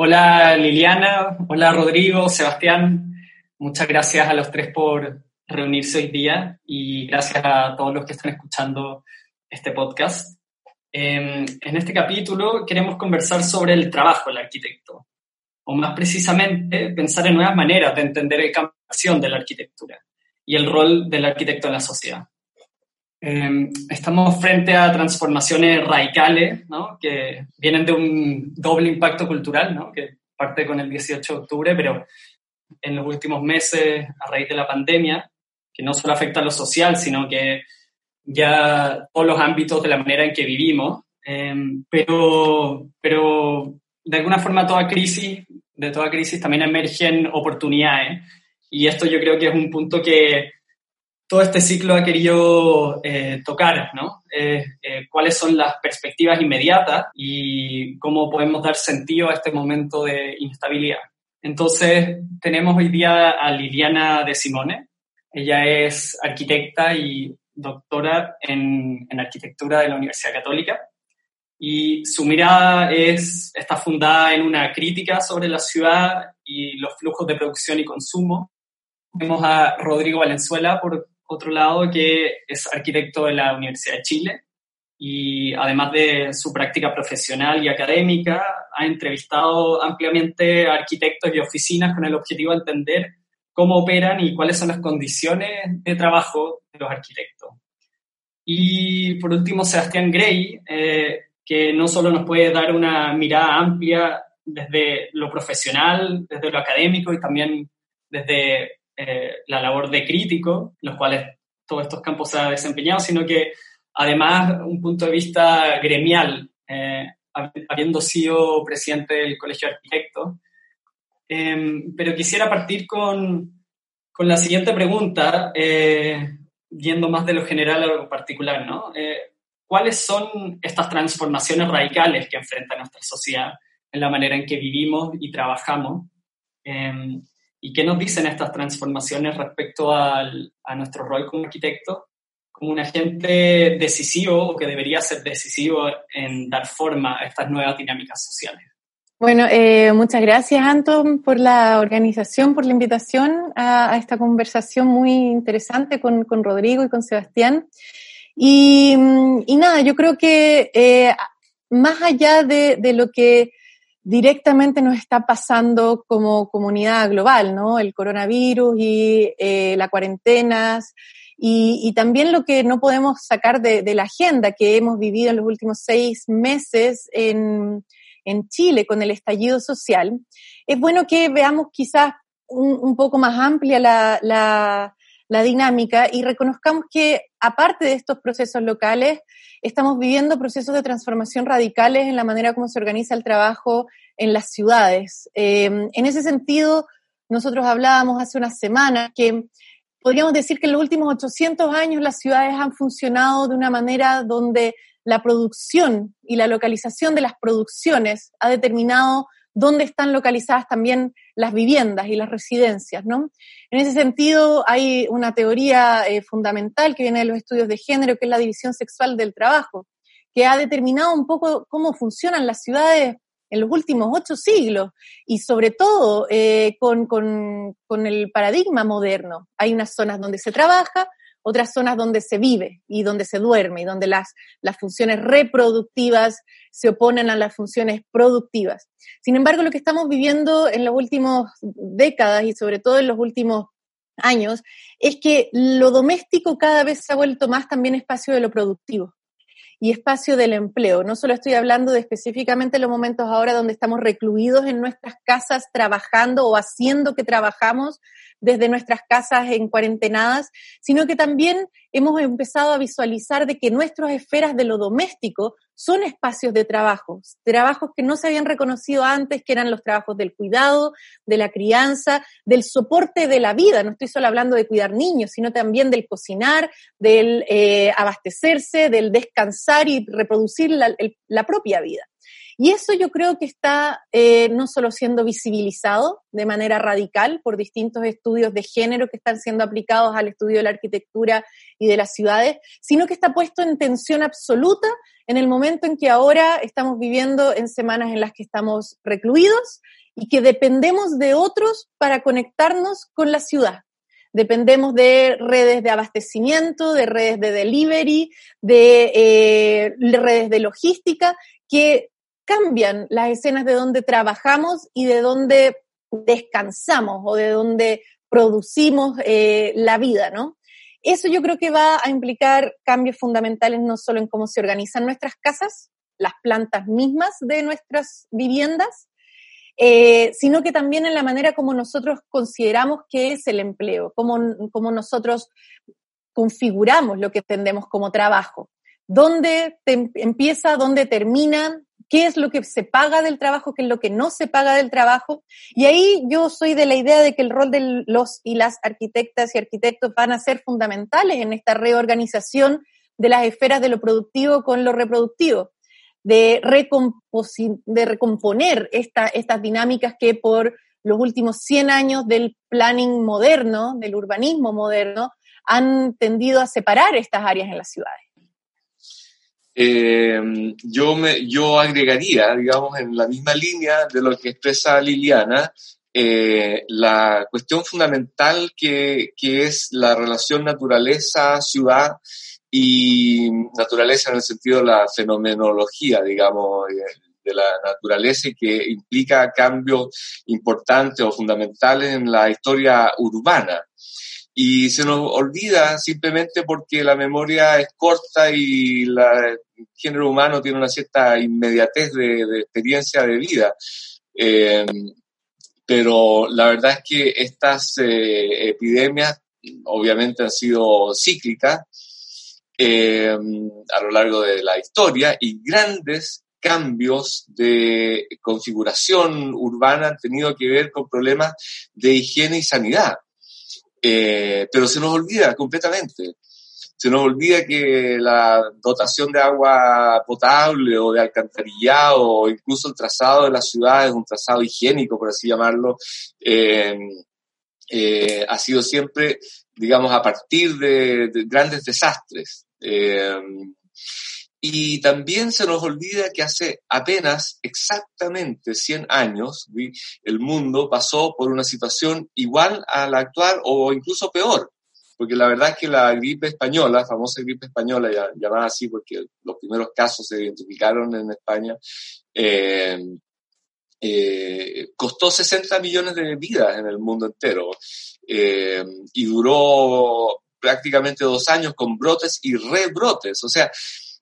hola Liliana, hola Rodrigo, Sebastián. Muchas gracias a los tres por reunirse hoy día y gracias a todos los que están escuchando este podcast. Em, en este capítulo queremos conversar sobre el trabajo del arquitecto, o más precisamente pensar en nuevas maneras de entender el campo de la arquitectura y el rol del arquitecto en la sociedad. Em, estamos frente a transformaciones radicales ¿no? que vienen de un doble impacto cultural, ¿no? que parte con el 18 de octubre, pero en los últimos meses, a raíz de la pandemia, que no solo afecta a lo social, sino que ya todos los ámbitos de la manera en que vivimos, em, pero, pero de alguna forma toda crisis, de toda crisis también emergen oportunidades, y esto yo creo que es un punto que todo este ciclo ha querido eh, tocar, ¿no? Eh, eh, cuáles son las perspectivas inmediatas y cómo podemos dar sentido a este momento de inestabilidad. Entonces, tenemos hoy día a Liliana de Simone. Ella es arquitecta y doctora en, en arquitectura de la Universidad Católica. Y su mirada es, está fundada en una crítica sobre la ciudad y los flujos de producción y consumo. Tenemos a Rodrigo Valenzuela, por otro lado, que es arquitecto de la Universidad de Chile y además de su práctica profesional y académica, ha entrevistado ampliamente a arquitectos y oficinas con el objetivo de entender cómo operan y cuáles son las condiciones de trabajo de los arquitectos. Y por último, Sebastián Gray, eh, que no solo nos puede dar una mirada amplia desde lo profesional, desde lo académico y también desde eh, la labor de crítico, los cuales todos estos campos se ha desempeñado, sino que además un punto de vista gremial, eh, habiendo sido presidente del Colegio de Arquitectos. Em, pero quisiera partir con, con la siguiente pregunta, eh, yendo más de lo general a lo particular, ¿no? ¿Cuáles son estas transformaciones radicales que enfrenta nuestra sociedad en la manera en que vivimos y trabajamos? ¿Y qué nos dicen estas transformaciones respecto al, a nuestro rol como arquitecto? Como un agente decisivo o que debería ser decisivo en dar forma a estas nuevas dinámicas sociales. Bueno, eh, muchas gracias Anton por la organización, por la invitación a, a esta conversación muy interesante con, con, Rodrigo y con Sebastián. Y, y nada, yo creo que eh, más allá de, de, lo que directamente nos está pasando como comunidad global, ¿no? El coronavirus y eh, las cuarentenas y, también lo que no podemos sacar de, la agenda que hemos vivido en los últimos seis meses en, en Chile con el estallido social. Es bueno que veamos quizás un, un poco más amplia la, la, la dinámica y reconozcamos que aparte de estos procesos locales, estamos viviendo procesos de transformación radicales en la manera como se organiza el trabajo en las ciudades. Eh, en ese sentido, nosotros hablábamos hace unas semanas que podríamos decir que en los últimos 800 años las ciudades han funcionado de una manera donde la producción y la localización de las producciones ha determinado dónde están localizadas también las viviendas y las residencias, ¿no? En ese sentido, hay una teoría eh, fundamental que viene de los estudios de género, que es la división sexual del trabajo, que ha determinado un poco cómo funcionan las ciudades en los últimos ocho siglos y sobre todo eh, con, con, con el paradigma moderno. Hay unas zonas donde se trabaja, otras zonas donde se vive y donde se duerme y donde las, las funciones reproductivas se oponen a las funciones productivas. Sin embargo, lo que estamos viviendo en las últimas décadas y sobre todo en los últimos años es que lo doméstico cada vez se ha vuelto más también espacio de lo productivo y espacio del empleo. No solo estoy hablando de específicamente los momentos ahora donde estamos recluidos en nuestras casas trabajando o haciendo que trabajamos desde nuestras casas en cuarentenadas, sino que también hemos empezado a visualizar de que nuestras esferas de lo doméstico son espacios de trabajo, trabajos que no se habían reconocido antes, que eran los trabajos del cuidado, de la crianza, del soporte de la vida. No estoy solo hablando de cuidar niños, sino también del cocinar, del eh, abastecerse, del descansar y reproducir la, propia vida. Y eso yo creo que está eh, no solo siendo visibilizado de manera radical por distintos estudios de género que están siendo aplicados al estudio de la arquitectura y de las ciudades, sino que está puesto en tensión absoluta en el momento en que ahora estamos viviendo en semanas en las que estamos recluidos y que dependemos de otros para conectarnos con la ciudad. Dependemos de redes de abastecimiento, de redes de delivery, de eh, redes de logística que cambian las escenas de donde trabajamos y de donde descansamos o de donde producimos eh, la vida, ¿no? Eso yo creo que va a implicar cambios fundamentales no solo en cómo se organizan nuestras casas, las plantas mismas de nuestras viviendas, eh, sino que también en la manera como nosotros consideramos que es el empleo, cómo, cómo nosotros configuramos lo que entendemos como trabajo. ¿Dónde empieza, dónde termina, qué es lo que se paga del trabajo, qué es lo que no se paga del trabajo. Y ahí yo soy de la idea de que el rol de los y las arquitectas y arquitectos van a ser fundamentales en esta reorganización de las esferas de lo productivo con lo reproductivo, de, de recomponer estas dinámicas que por los últimos 100 años del planning moderno, del urbanismo moderno, han tendido a separar estas áreas en las ciudades. Eh, yo, me, yo agregaría, digamos, en la misma línea de lo que expresa Liliana, eh, la cuestión fundamental que, que es la relación naturaleza-ciudad y naturaleza en el sentido de la fenomenología, digamos, de la naturaleza y que implica cambios importantes o fundamentales en la historia urbana y se nos olvida simplemente porque la memoria es corta y el género humano tiene una cierta inmediatez de, experiencia de vida. Eh, pero la verdad es que estas eh, epidemias obviamente han sido cíclicas eh, a lo largo de la historia y grandes cambios de configuración urbana han tenido que ver con problemas de higiene y sanidad. Eh, pero se nos olvida completamente. Se nos olvida que la dotación de agua potable o de alcantarillado o incluso el trazado de la ciudad es un trazado higiénico, por así llamarlo, eh, eh, ha sido siempre, digamos, a partir de, de grandes desastres. Y también se nos olvida que hace apenas exactamente 100 años el mundo pasó por una situación igual a la actual o incluso peor. Porque la verdad es que la gripe española, famosa gripe española, llamada así porque los primeros casos se identificaron en España, eh, eh, costó 60 millones de vidas en el mundo entero eh, y duró prácticamente dos años con brotes y rebrotes. O sea,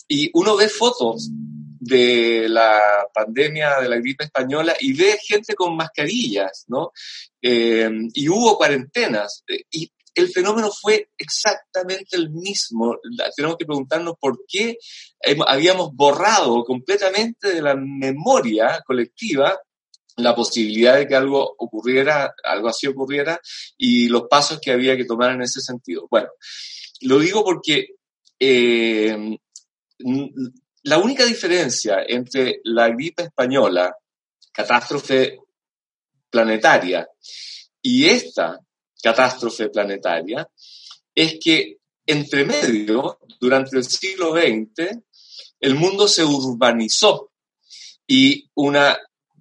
y uno ve fotos de la pandemia de la gripe española y ve gente con mascarillas, ¿no? Eh, y hubo cuarentenas. Eh, y el fenómeno fue exactamente el mismo. Tenemos que preguntarnos por qué habíamos borrado completamente de la memoria colectiva la posibilidad de que algo ocurriera, algo así ocurriera, y los pasos que había que tomar en ese sentido. Bueno, lo digo porque eh, la única diferencia entre la gripe española, catástrofe planetaria, y esta catástrofe planetaria, es que entre medio, durante el siglo XX, el mundo se urbanizó y una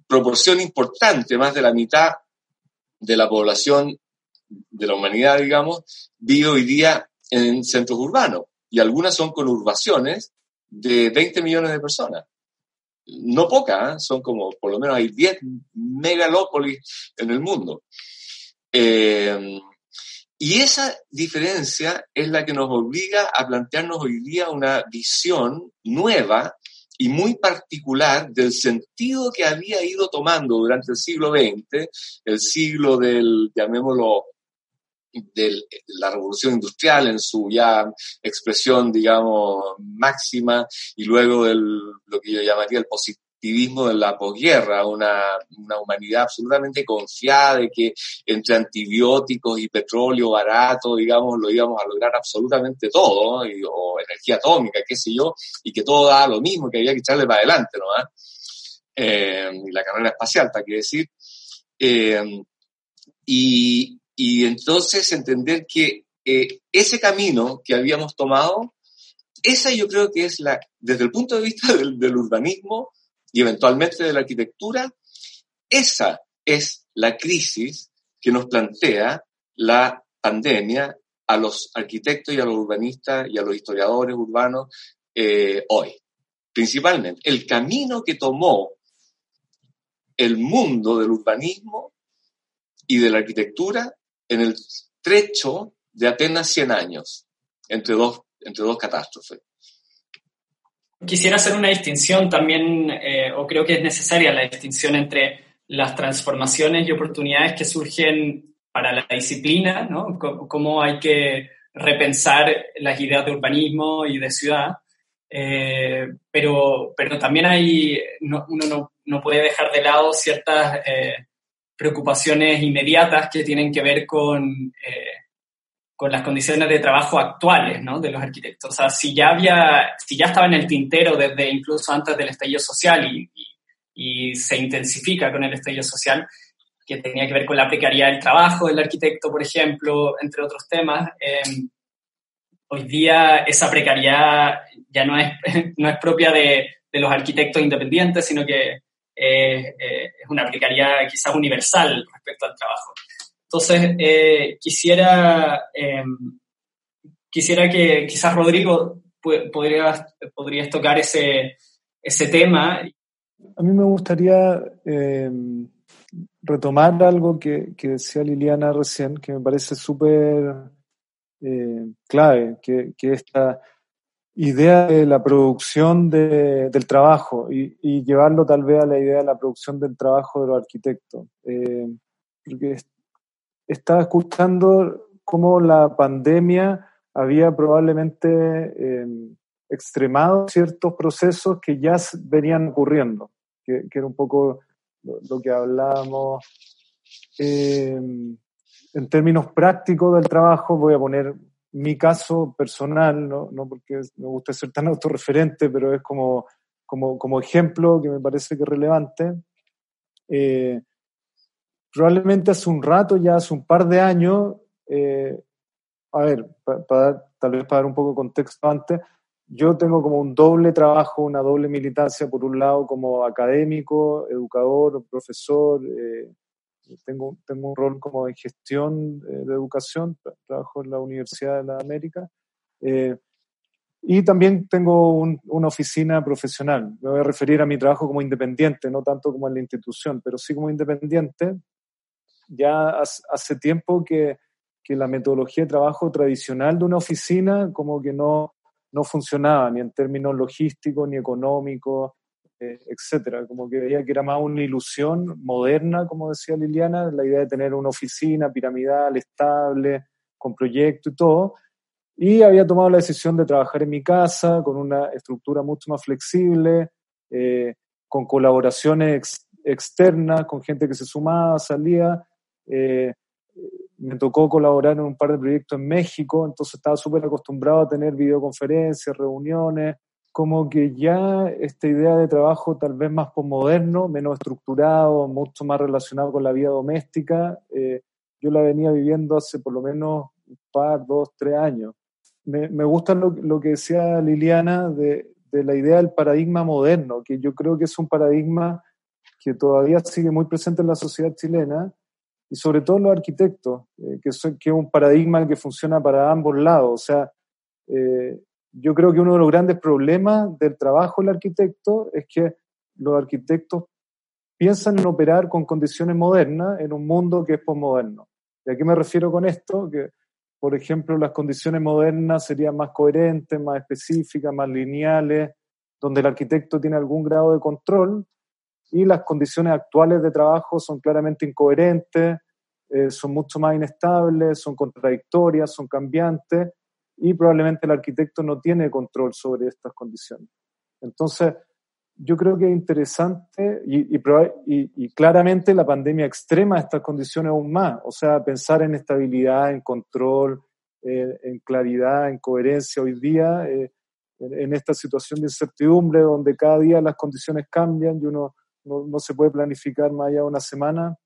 proporción importante, más de la mitad de la población de la humanidad, digamos, vive hoy día en centros urbanos y algunas son conurbaciones de 20 millones de personas. No poca, ¿eh? son como, por lo menos hay 10 megalópolis en el mundo. Eh, y esa diferencia es la que nos obliga a plantearnos hoy día una visión nueva y muy particular del sentido que había ido tomando durante el siglo XX, el siglo del, llamémoslo, de la revolución industrial en su ya expresión, digamos, máxima, y luego del, lo que yo llamaría el positivismo de la posguerra, una, una humanidad absolutamente confiada de que entre antibióticos y petróleo barato, digamos, lo íbamos a lograr absolutamente todo, o energía atómica, qué sé yo, y que todo da lo mismo, que había que echarle para adelante, ¿no? eh, y la carrera espacial, para qué decir. Eh, y, y, entonces entender que eh, ese camino que habíamos tomado, esa yo creo que es la, desde el punto de vista del, urbanismo y eventualmente de la arquitectura, esa es la crisis que nos plantea la pandemia a los arquitectos y a los urbanistas y a los historiadores urbanos eh, hoy. Principalmente, el camino que tomó el mundo del urbanismo y de la arquitectura en el trecho de apenas 100 años entre dos, entre dos catástrofes. Quisiera hacer una distinción también, eh, o creo que es necesaria la distinción entre las transformaciones y oportunidades que surgen para la disciplina, ¿no? cómo hay que repensar las ideas de urbanismo y de ciudad, eh, pero, pero también hay, uno no, no, puede dejar de lado ciertas eh, preocupaciones inmediatas que tienen que ver con, eh, con las condiciones de trabajo actuales ¿no? de los arquitectos. O sea, si ya, había, si ya estaba en el tintero desde incluso antes del estallido social y, se intensifica con el estallido social, que tenía que ver con la precariedad del trabajo del arquitecto, por ejemplo, entre otros temas. Eh, hoy día esa precariedad ya no es, no es propia de, de los arquitectos independientes, sino que eh, es una precariedad quizás universal respecto al trabajo. Entonces, eh, quisiera, em, quisiera que quizás Rodrigo podrías, podrías tocar ese, ese tema. A mí me gustaría em, retomar algo que, que, decía Liliana recién, que me parece súper eh, clave, que, que, esta idea de la producción de, del trabajo y, llevarlo tal vez a la idea de la producción del trabajo de los arquitectos. Eh, porque estaba escuchando cómo la pandemia había probablemente eh, extremado ciertos procesos que ya venían ocurriendo, que, era un poco lo, que hablábamos. Eh, en términos prácticos del trabajo, voy a poner mi caso personal, no, no porque me guste ser tan autorreferente, pero es como, como, como ejemplo que me parece que es relevante. Eh, probablemente hace un rato, ya hace un par de años, eh, a ver, para, tal vez para dar un poco de contexto antes, yo tengo como un doble trabajo, una doble militancia, por un lado como académico, educador, profesor, eh, tengo, tengo un rol como en gestión eh, de educación, trabajo en la Universidad de la América. Eh, y también tengo un, una oficina profesional. Me voy a referir a mi trabajo como independiente, no tanto como en la institución, pero sí como independiente. Ya hace, hace tiempo que, que, la metodología de trabajo tradicional de una oficina como que no, no funcionaba, ni en términos logísticos, ni económicos, etcétera. Como que veía que era más una ilusión moderna, como decía Liliana, la idea de tener una oficina piramidal, estable, con proyecto y todo. Y había tomado la decisión de trabajar en mi casa, con una estructura mucho más flexible, eh, con colaboraciones ex externas, con gente que se sumaba, salía. Eh, me tocó colaborar en un par de proyectos en México, entonces estaba súper acostumbrado a tener videoconferencias, reuniones, como que ya esta idea de trabajo tal vez más posmoderno, menos estructurado, mucho más relacionado con la vida doméstica, eh, yo la venía viviendo hace por lo menos un par, dos, tres años. Me, me gusta lo, lo, que decía Liliana de, de, la idea del paradigma moderno, que yo creo que es un paradigma que todavía sigue muy presente en la sociedad chilena y sobre todo los arquitectos, eh, que, son, que es un paradigma que funciona para ambos lados. O sea, eh, yo creo que uno de los grandes problemas del trabajo del arquitecto es que los arquitectos piensan en operar con condiciones modernas en un mundo que es posmoderno. ¿Y a qué me refiero con esto? Que, por ejemplo, las condiciones modernas serían más coherentes, más específicas, más lineales, donde el arquitecto tiene algún grado de control y las condiciones actuales de trabajo son claramente incoherentes, eh, son mucho más inestables, son contradictorias, son cambiantes y probablemente el arquitecto no tiene control sobre estas condiciones. Entonces, yo creo que es interesante y, y, y, claramente la pandemia extrema estas condiciones aún más, o sea, pensar en estabilidad, en control, eh, en claridad, en coherencia hoy día, eh, en, en, esta situación de incertidumbre donde cada día las condiciones cambian y uno no, se puede planificar más allá de una semana.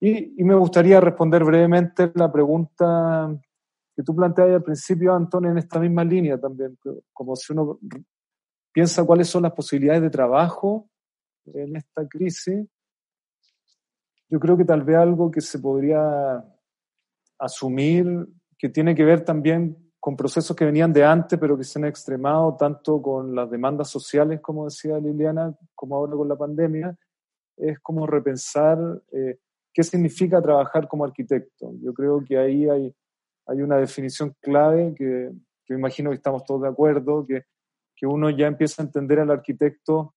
Y, y, me gustaría responder brevemente la pregunta que tú planteabas al principio, Antonio, en esta misma línea también, como si uno piensa cuáles son las posibilidades de trabajo en esta crisis, yo creo que tal vez algo que se podría asumir, que tiene que ver también con procesos que venían de antes, pero que se han extremado tanto con las demandas sociales, como decía Liliana, como ahora con la pandemia, es como repensar eh, qué significa trabajar como arquitecto. Yo creo que ahí hay, hay una definición clave que, que imagino que estamos todos de acuerdo, que, que uno ya empieza a entender al arquitecto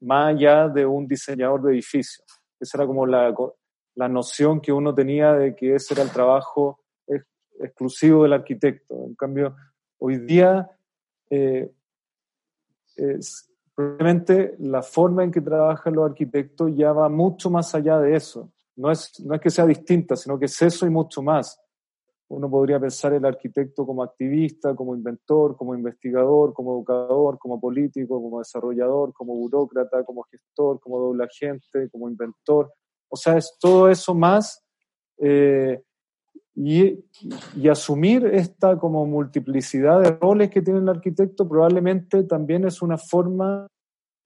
más allá de un diseñador de edificios. Esa era como la, la noción que uno tenía de que ese era el trabajo exclusivo del arquitecto. En cambio, hoy día eh, es, probablemente la forma en que trabajan los arquitectos ya va mucho más allá de eso. No es, no es que sea distinta, sino que es eso y mucho más. Uno podría pensar el arquitecto como activista, como inventor, como investigador, como educador, como político, como desarrollador, como burócrata, como gestor, como doble agente, como inventor. O sea, es todo eso más eh, y, y, asumir esta como multiplicidad de roles que tiene el arquitecto probablemente también es una forma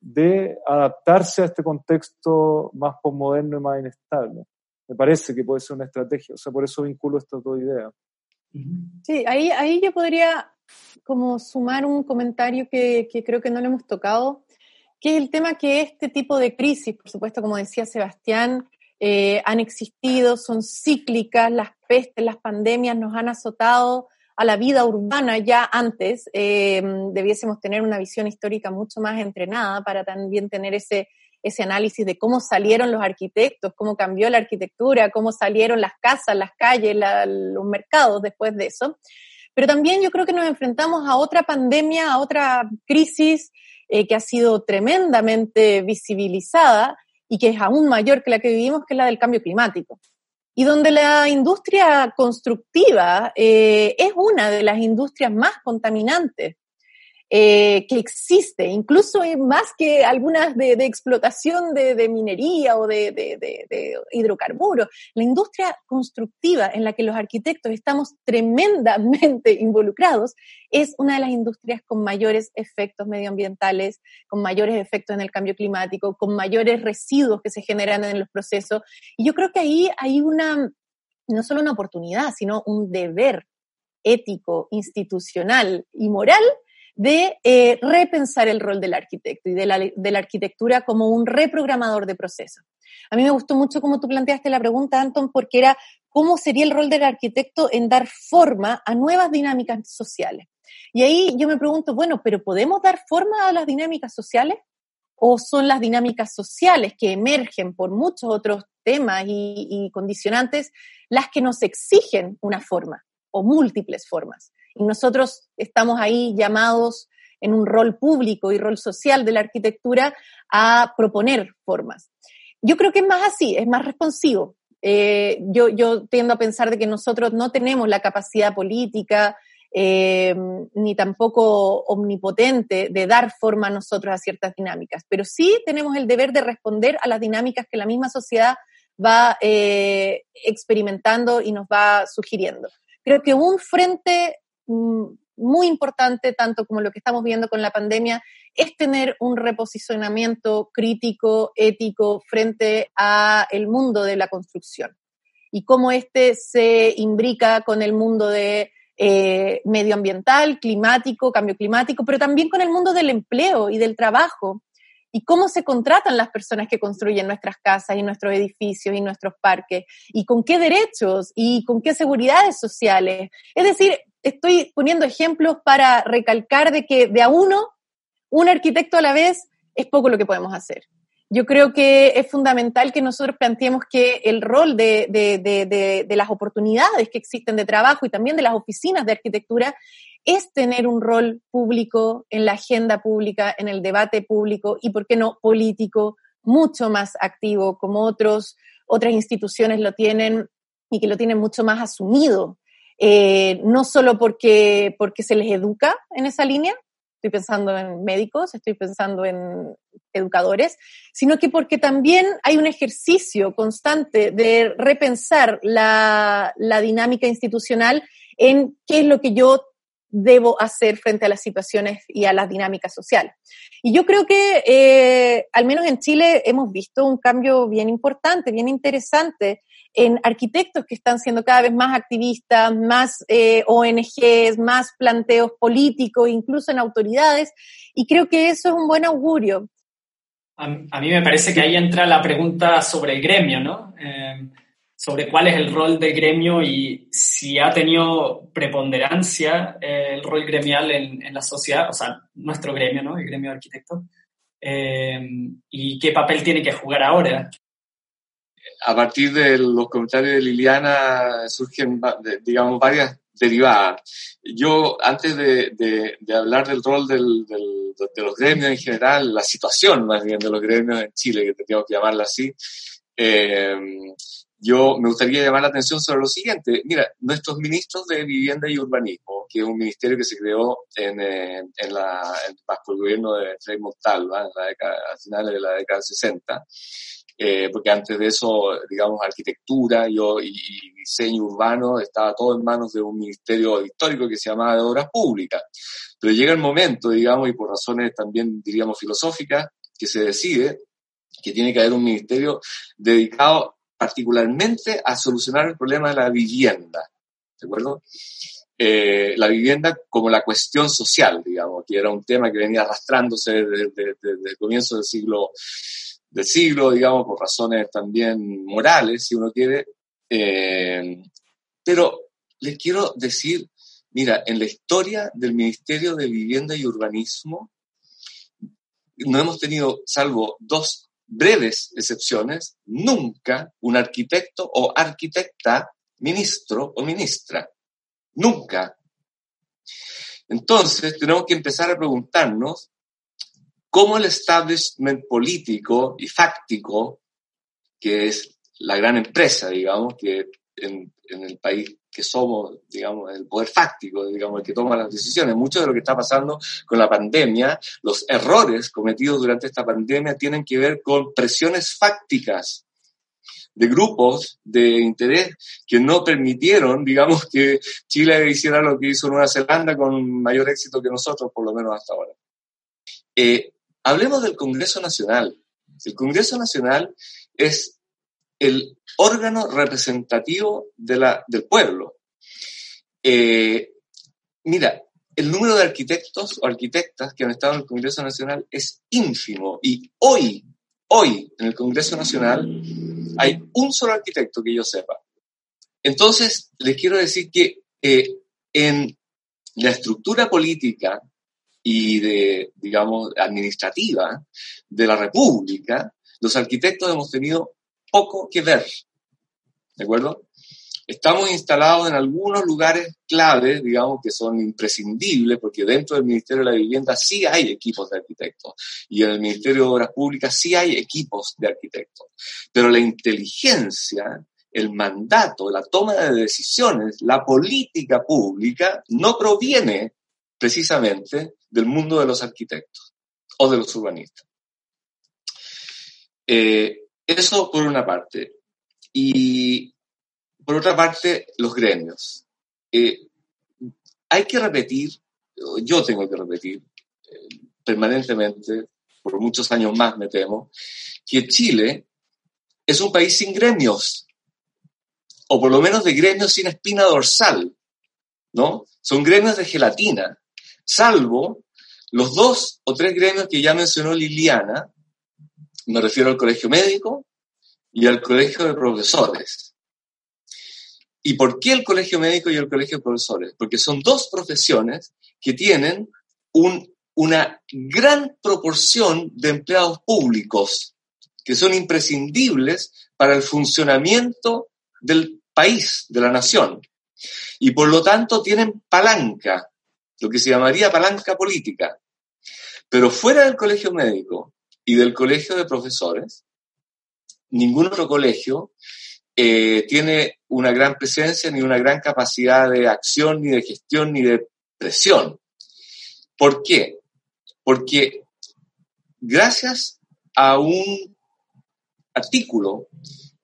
de adaptarse a este contexto más postmoderno y más inestable me parece que puede ser una estrategia. O sea, por eso vinculo estas dos ideas. Sí, ahí, ahí yo podría como sumar un comentario que, que creo que no le hemos tocado, que es el tema que este tipo de crisis, por supuesto, como decía Sebastián, eh, han existido, son cíclicas, las pestes, las pandemias nos han azotado a la vida urbana ya antes. Eh, debiésemos tener una visión histórica mucho más entrenada para también tener ese ese análisis de cómo salieron los arquitectos, cómo cambió la arquitectura, cómo salieron las casas, las calles, los mercados después de eso. Pero también yo creo que nos enfrentamos a otra pandemia, a otra crisis eh, que ha sido tremendamente visibilizada y que es aún mayor que la que vivimos, que es la del cambio climático. Y donde la industria constructiva eh, es una de las industrias más contaminantes eh, que existe, incluso más que algunas de, explotación de, minería o de, de, hidrocarburos. La industria constructiva en la que los arquitectos estamos tremendamente involucrados es una de las industrias con mayores efectos medioambientales, con mayores efectos en el cambio climático, con mayores residuos que se generan en los procesos. Y yo creo que ahí hay una, no solo una oportunidad, sino un deber ético, institucional y moral de eh, repensar el rol del arquitecto y de la, arquitectura como un reprogramador de procesos. A mí me gustó mucho cómo tú planteaste la pregunta, Anton, porque era cómo sería el rol del arquitecto en dar forma a nuevas dinámicas sociales. Y ahí yo me pregunto, bueno, pero ¿podemos dar forma a las dinámicas sociales? ¿O son las dinámicas sociales que emergen por muchos otros temas y condicionantes las que nos exigen una forma o múltiples formas? Nosotros estamos ahí llamados en un rol público y rol social de la arquitectura a proponer formas. Yo creo que es más así, es más responsivo. Eh, yo, yo tiendo a pensar de que nosotros no tenemos la capacidad política eh, ni tampoco omnipotente de dar forma a nosotros a ciertas dinámicas, pero sí tenemos el deber de responder a las dinámicas que la misma sociedad va eh, experimentando y nos va sugiriendo. Creo que un frente muy importante, tanto como lo que estamos viendo con la pandemia, es tener un reposicionamiento crítico, ético, frente a el mundo de la construcción y cómo este se imbrica con el mundo de eh, medioambiental, climático, cambio climático, pero también con el mundo del empleo y del trabajo y cómo se contratan las personas que construyen nuestras casas y nuestros edificios y nuestros parques y con qué derechos y con qué seguridades sociales. Es decir, estoy poniendo ejemplos para recalcar de que de a uno, un arquitecto a la vez, es poco lo que podemos hacer. Yo creo que es fundamental que nosotros planteemos que el rol de, las oportunidades que existen de trabajo y también de las oficinas de arquitectura es tener un rol público en la agenda pública, en el debate público y, ¿por qué no, político, mucho más activo, como otros, otras instituciones lo tienen y que lo tienen mucho más asumido eh, no solo porque, porque se les educa en esa línea, estoy pensando en médicos, estoy pensando en educadores, sino que porque también hay un ejercicio constante de repensar la, la dinámica institucional en qué es lo que yo debo hacer frente a las situaciones y a las dinámicas sociales. Y yo creo que, eh, al menos en Chile, hemos visto un cambio bien importante, bien interesante en arquitectos que están siendo cada vez más activistas, más eh, ONGs, más planteos políticos, incluso en autoridades, y creo que eso es un buen augurio. A, mí me parece que ahí entra la pregunta sobre el gremio, ¿no? Eh, sobre cuál es el rol del gremio y si ha tenido preponderancia eh, el rol gremial en, la sociedad, o sea, nuestro gremio, ¿no? El gremio de arquitectos, eh, y qué papel tiene que jugar ahora. A partir de los comentarios de Liliana surgen, digamos, varias derivadas. Yo, antes de, hablar del rol de los gremios en general, la situación más bien de los gremios en Chile, que tendríamos que llamarla así, eh, yo me gustaría llamar la atención sobre lo siguiente. Mira, nuestros ministros de Vivienda y Urbanismo, que es un ministerio que se creó en, eh, en bajo el gobierno de Frei Montalva, en la década, a finales de la década 60, eh, porque antes de eso, digamos, arquitectura y, diseño urbano estaba todo en manos de un ministerio histórico que se llamaba de Obras Públicas. Pero llega el momento, digamos, y por razones también, diríamos, filosóficas, que se decide que tiene que haber un ministerio dedicado particularmente a solucionar el problema de la vivienda, ¿de acuerdo? Eh, la vivienda como la cuestión social, digamos, que era un tema que venía arrastrándose desde, el comienzo del siglo, del siglo, digamos, por razones también morales, si uno quiere. Eh, pero les quiero decir, mira, en la historia del Ministerio de Vivienda y Urbanismo, no hemos tenido, salvo dos breves excepciones, nunca un arquitecto o arquitecta, ministro o ministra. Nunca. Entonces, tenemos que empezar a preguntarnos cómo el establishment político y fáctico, que es la gran empresa, digamos, que en, en el país que somos, digamos, el poder fáctico, digamos, el que toma las decisiones. Mucho de lo que está pasando con la pandemia, los errores cometidos durante esta pandemia tienen que ver con presiones fácticas de grupos de interés que no permitieron, digamos, que Chile hiciera lo que hizo Nueva Zelanda con mayor éxito que nosotros, por lo menos hasta ahora. Eh, hablemos del Congreso Nacional. El Congreso Nacional es el órgano representativo del pueblo. Eh, mira, el número de arquitectos o arquitectas que han estado en el Congreso Nacional es ínfimo y hoy, hoy en el Congreso Nacional hay un solo arquitecto que yo sepa. Entonces, les quiero decir que eh, en la estructura política y de, digamos, administrativa de la República, los arquitectos hemos tenido poco que ver. ¿De acuerdo? Estamos instalados en algunos lugares clave, digamos, que son imprescindibles, porque dentro del Ministerio de la Vivienda sí hay equipos de arquitectos y en el Ministerio de Obras Públicas sí hay equipos de arquitectos. Pero la inteligencia, el mandato, la toma de decisiones, la política pública no proviene precisamente del mundo de los arquitectos o de los urbanistas. Eh, eso por una parte. Y por otra parte, los gremios. Eh, hay que repetir, yo tengo que repetir eh, permanentemente, por muchos años más me temo, que Chile es un país sin gremios, o por lo menos de gremios sin espina dorsal, ¿no? Son gremios de gelatina, salvo los dos o tres gremios que ya mencionó Liliana, me refiero al colegio médico y al colegio de profesores. ¿Y por qué el colegio médico y el colegio de profesores? Porque son dos profesiones que tienen una gran proporción de empleados públicos que son imprescindibles para el funcionamiento del país, de la nación. Y por lo tanto tienen palanca, lo que se llamaría palanca política. Pero fuera del colegio médico y del colegio de profesores, ningún otro colegio eh, tiene una gran presencia ni una gran capacidad de acción, ni de gestión, ni de presión. ¿Por qué? porque gracias a un artículo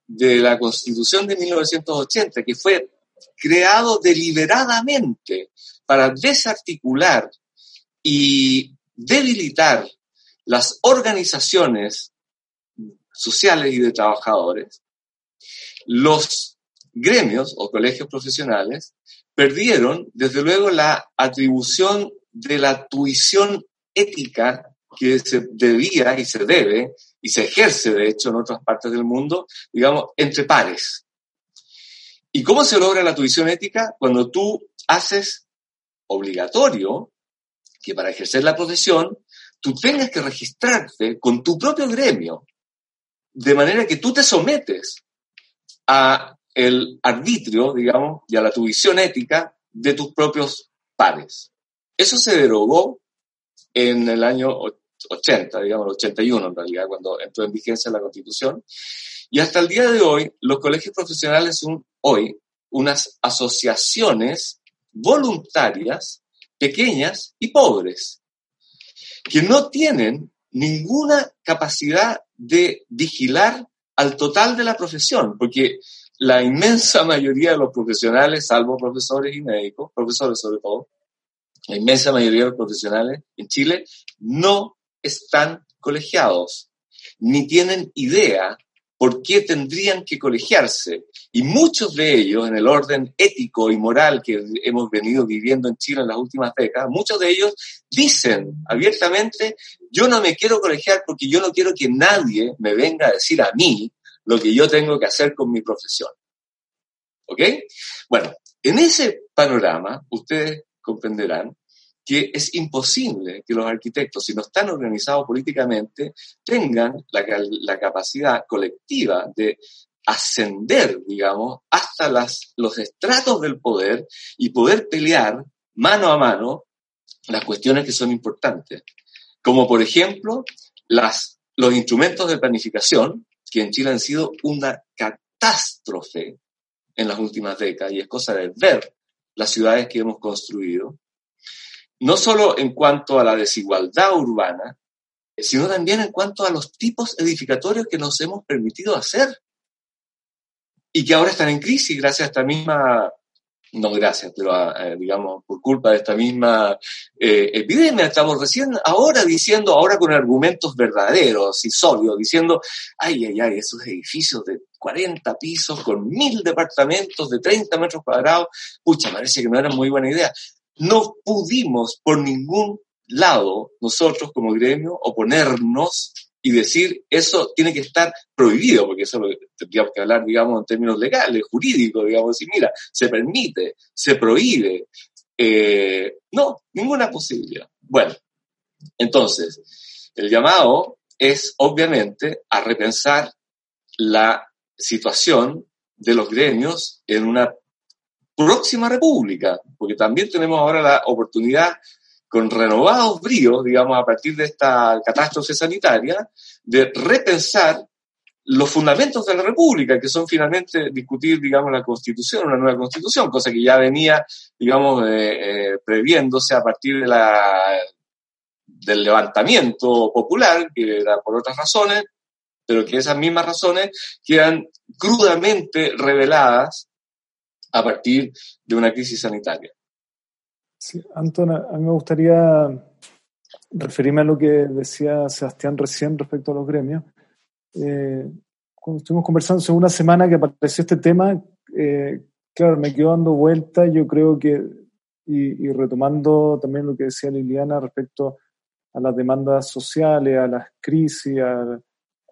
de la Constitución de 1980 que fue creado deliberadamente para desarticular y debilitar las organizaciones sociales y de trabajadores, los gremios o colegios profesionales perdieron, desde luego, la atribución de la tuición ética que se debía y se debe y se ejerce, de hecho, en otras partes del mundo, digamos, entre pares. ¿Y cómo se logra la tuición ética? Cuando tú haces obligatorio que para ejercer la profesión tú tengas que registrarte con tu propio gremio, de manera que tú te sometes a el arbitrio, digamos, y a la tuición ética de tus propios pares. Eso se derogó en el año 80, digamos, 81 en realidad, cuando entró en vigencia la Constitución. Y hasta el día de hoy, los colegios profesionales son hoy unas asociaciones voluntarias, pequeñas y pobres, que no tienen ninguna capacidad de vigilar al total de la profesión, porque la inmensa mayoría de los profesionales, salvo profesores y médicos, profesores sobre todo, la inmensa mayoría de los profesionales en Chile no están colegiados, ni tienen idea por qué tendrían que colegiarse. Y muchos de ellos, en el orden ético y moral que hemos venido viviendo en Chile en las últimas décadas, muchos de ellos dicen abiertamente, yo no me quiero colegiar porque yo no quiero que nadie me venga a decir a mí lo que yo tengo que hacer con mi profesión. ¿Ok? Bueno, en ese panorama, ustedes comprenderán que es imposible que los arquitectos, si no están organizados políticamente, tengan la, capacidad colectiva de ascender, digamos, hasta las, los estratos del poder y poder pelear mano a mano las cuestiones que son importantes. Como por ejemplo, las, los instrumentos de planificación, que en Chile han sido una catástrofe en las últimas décadas, y es cosa de ver las ciudades que hemos construido, no solo en cuanto a la desigualdad urbana, sino también en cuanto a los tipos edificatorios que nos hemos permitido hacer y que ahora están en crisis gracias a esta misma, no gracias, pero eh, digamos por culpa de esta misma eh, epidemia. Estamos recién ahora diciendo, ahora con argumentos verdaderos y sólidos, diciendo, ay, ay, ay, esos edificios de 40 pisos con mil departamentos de 30 metros cuadrados, pucha, parece que no era muy buena idea no pudimos por ningún lado nosotros como gremio oponernos y decir eso tiene que estar prohibido, porque eso lo tendríamos que hablar, digamos, en términos legales, jurídicos, digamos, decir, mira, se permite, se prohíbe. Eh, no, ninguna posibilidad. Bueno, entonces, el llamado es obviamente a repensar la situación de los gremios en una próxima república, porque también tenemos ahora la oportunidad con renovados bríos, digamos, a partir de esta catástrofe sanitaria, de repensar los fundamentos de la República, que son finalmente discutir, digamos, la Constitución, una nueva Constitución, cosa que ya venía, digamos, eh, eh, previéndose a partir de la, del levantamiento popular, que era por otras razones, pero que esas mismas razones quedan crudamente reveladas a partir de una crisis sanitaria. Sí, Anton, a mí me gustaría referirme a lo que decía Sebastián recién respecto a los gremios. Eh, cuando estuvimos conversando hace una semana que apareció este tema, eh, claro, me quedo dando vuelta, yo creo que, y, retomando también lo que decía Liliana respecto a las demandas sociales, a las crisis,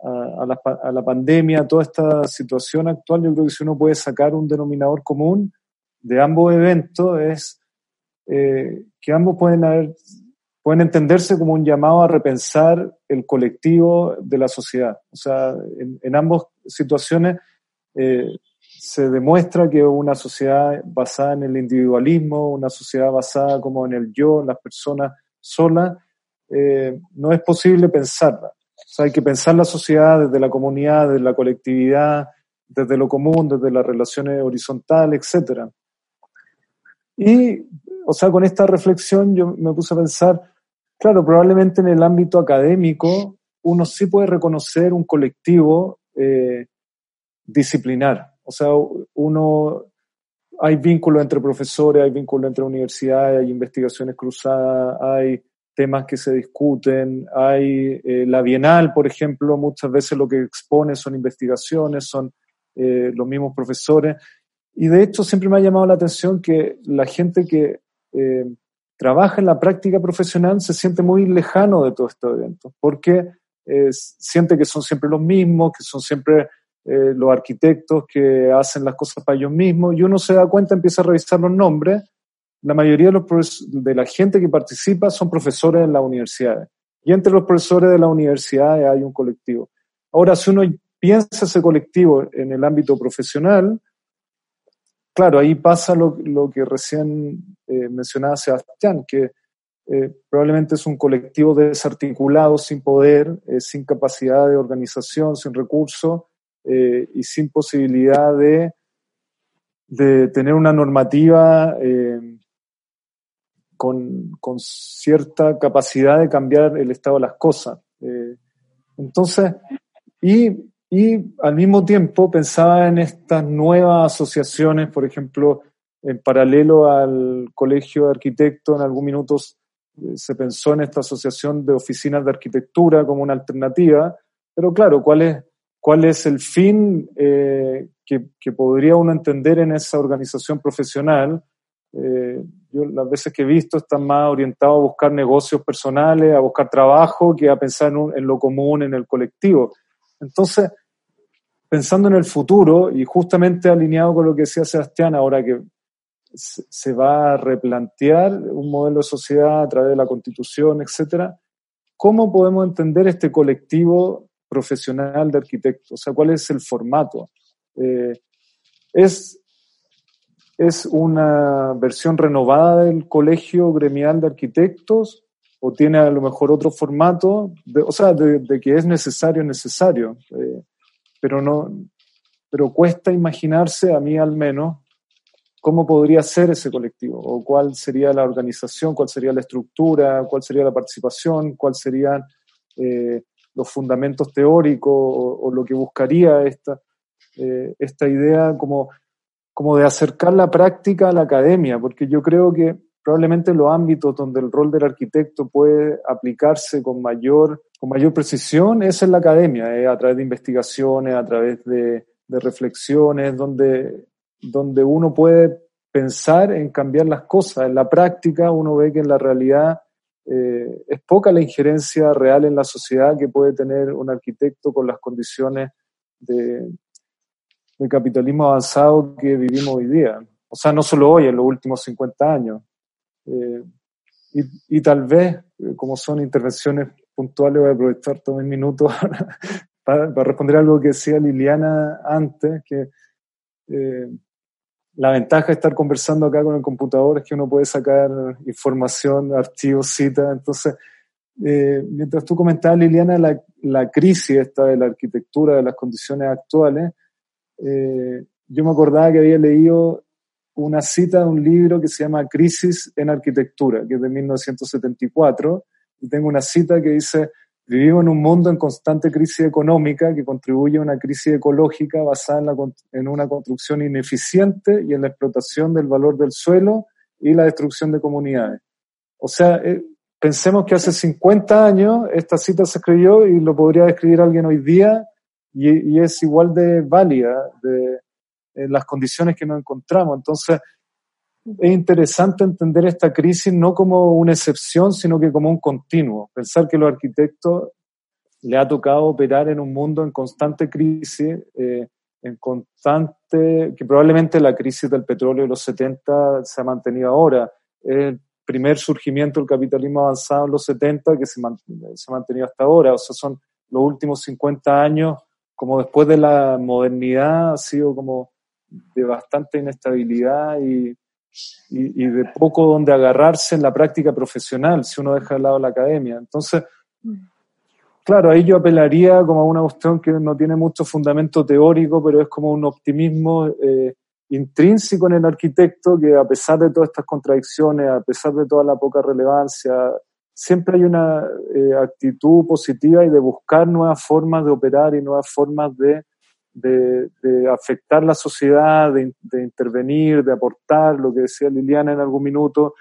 a, la, a, la, pandemia, a toda esta situación actual, yo creo que si uno puede sacar un denominador común de ambos eventos es eh, que ambos pueden haber, pueden entenderse como un llamado a repensar el colectivo de la sociedad. O sea, en, en ambas situaciones eh, se demuestra que una sociedad basada en el individualismo, una sociedad basada como en el yo, en las personas solas, eh, no es posible pensarla. O sea, hay que pensar la sociedad desde la comunidad, desde la colectividad, desde lo común, desde las relaciones horizontales, etc. Y, o sea, con esta reflexión yo me puse a pensar, claro, probablemente en el ámbito académico uno sí puede reconocer un colectivo eh, disciplinar. O sea, uno, hay vínculos entre profesores, hay vínculos entre universidades, hay investigaciones cruzadas, hay temas que se discuten, hay eh, la Bienal, por ejemplo, muchas veces lo que expone son investigaciones, son eh, los mismos profesores. Y de hecho siempre me ha llamado la atención que la gente que eh, trabaja en la práctica profesional se siente muy lejano de todos estos eventos, porque siente que son siempre los mismos, que son siempre los arquitectos que hacen las cosas para ellos mismos, y uno se da cuenta, empieza a revisar los nombres, la mayoría de, los de la gente que participa son profesores en las universidades. Y entre los profesores de las universidades hay un colectivo. Ahora, si uno piensa ese colectivo en el ámbito profesional, claro, ahí pasa lo, lo que recién eh, mencionaba Sebastián, que eh, probablemente es un colectivo desarticulado, sin poder, eh, sin capacidad de organización, sin recursos y sin posibilidad de, de tener una normativa con, con, cierta capacidad de cambiar el estado de las cosas. Eh, entonces, y, y, al mismo tiempo pensaba en estas nuevas asociaciones, por ejemplo, en paralelo al Colegio de Arquitectos, en algún minuto eh, se pensó en esta asociación de oficinas de arquitectura como una alternativa, pero claro, ¿cuál es, cuál es el fin eh, que, que, podría uno entender en esa organización profesional? Yo las veces que he visto están más orientados a buscar negocios personales, a buscar trabajo, que a pensar en, lo común, en el colectivo. Entonces, pensando en el futuro y justamente alineado con lo que decía Sebastián, ahora que se va a replantear un modelo de sociedad a través de la constitución, etcétera, ¿cómo podemos entender este colectivo profesional de arquitectos? O sea, ¿cuál es el formato? Eh, es ¿Es una versión renovada del Colegio Gremial de Arquitectos o tiene a lo mejor otro formato? o sea, de, que es necesario, necesario. Eh, pero, no, pero cuesta imaginarse, a mí al menos, cómo podría ser ese colectivo o cuál sería la organización, cuál sería la estructura, cuál sería la participación, cuáles serían eh, los fundamentos teóricos o, lo que buscaría esta, eh, esta idea como como de acercar la práctica a la academia, porque yo creo que probablemente los ámbitos donde el rol del arquitecto puede aplicarse con mayor, con mayor precisión es en la academia, eh, a través de investigaciones, a través de, reflexiones, donde, donde uno puede pensar en cambiar las cosas. En la práctica uno ve que en la realidad eh, es poca la injerencia real en la sociedad que puede tener un arquitecto con las condiciones de, del capitalismo avanzado que vivimos hoy día. O sea, no solo hoy, en los últimos 50 años. Eh, y, tal vez, eh, como son intervenciones puntuales, voy a aprovechar todo un minuto para, responder algo que decía Liliana antes, que eh, la ventaja de estar conversando acá con el computador es que uno puede sacar información, archivos, citas. Entonces, mientras tú comentabas, Liliana, la, la crisis esta de la arquitectura, de las condiciones actuales, eh, yo me acordaba que había leído una cita de un libro que se llama Crisis en Arquitectura, que es de 1974, y tengo una cita que dice, vivimos en un mundo en constante crisis económica que contribuye a una crisis ecológica basada en, la, en una construcción ineficiente y en la explotación del valor del suelo y la destrucción de comunidades. O sea, eh, pensemos que hace 50 años esta cita se escribió y lo podría escribir alguien hoy día y, es igual de válida de, en las condiciones que nos encontramos. Entonces, es interesante entender esta crisis no como una excepción, sino que como un continuo. Pensar que los arquitectos le ha tocado operar en un mundo en constante crisis, eh, en constante, que probablemente la crisis del petróleo de los 70 se ha mantenido ahora. El primer surgimiento del capitalismo avanzado en los 70 que se, se ha mantenido hasta ahora. O sea, son los últimos 50 años como después de la modernidad ha sido como de bastante inestabilidad y, y, de poco donde agarrarse en la práctica profesional si uno deja de lado la academia. Entonces, claro, ahí yo apelaría como a una cuestión que no tiene mucho fundamento teórico, pero es como un optimismo eh, intrínseco en el arquitecto que a pesar de todas estas contradicciones, a pesar de toda la poca relevancia, siempre hay una eh, actitud positiva y de buscar nuevas formas de operar y nuevas formas de, de, afectar la sociedad, de, de, intervenir, de aportar, lo que decía Liliana en algún minuto,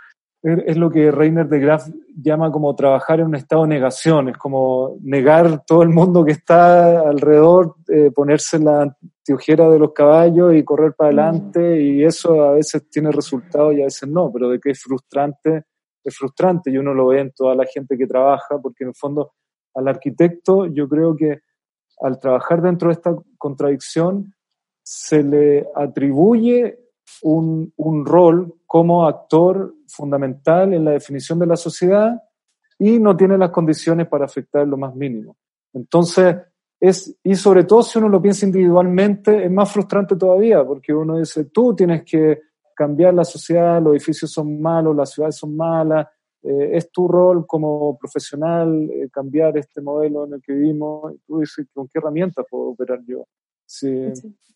es lo que Reiner de Graaf llama como trabajar en un estado de negación, es como negar todo el mundo que está alrededor, eh, ponerse la antiojera de los caballos y correr para adelante, y eso a veces tiene resultados y a veces no, pero de que es frustrante, es frustrante y uno lo ve en toda la gente que trabaja, porque en el fondo al arquitecto yo creo que al trabajar dentro de esta contradicción se le atribuye un, un rol como actor fundamental en la definición de la sociedad y no tiene las condiciones para afectar lo más mínimo. Entonces, es, y sobre todo si uno lo piensa individualmente, es más frustrante todavía, porque uno dice, tú tienes que cambiar la sociedad, los edificios son malos, las ciudades son malas, eh, es tu rol como profesional eh, cambiar este modelo en el que vivimos, y tú dices, ¿con qué herramientas puedo operar yo?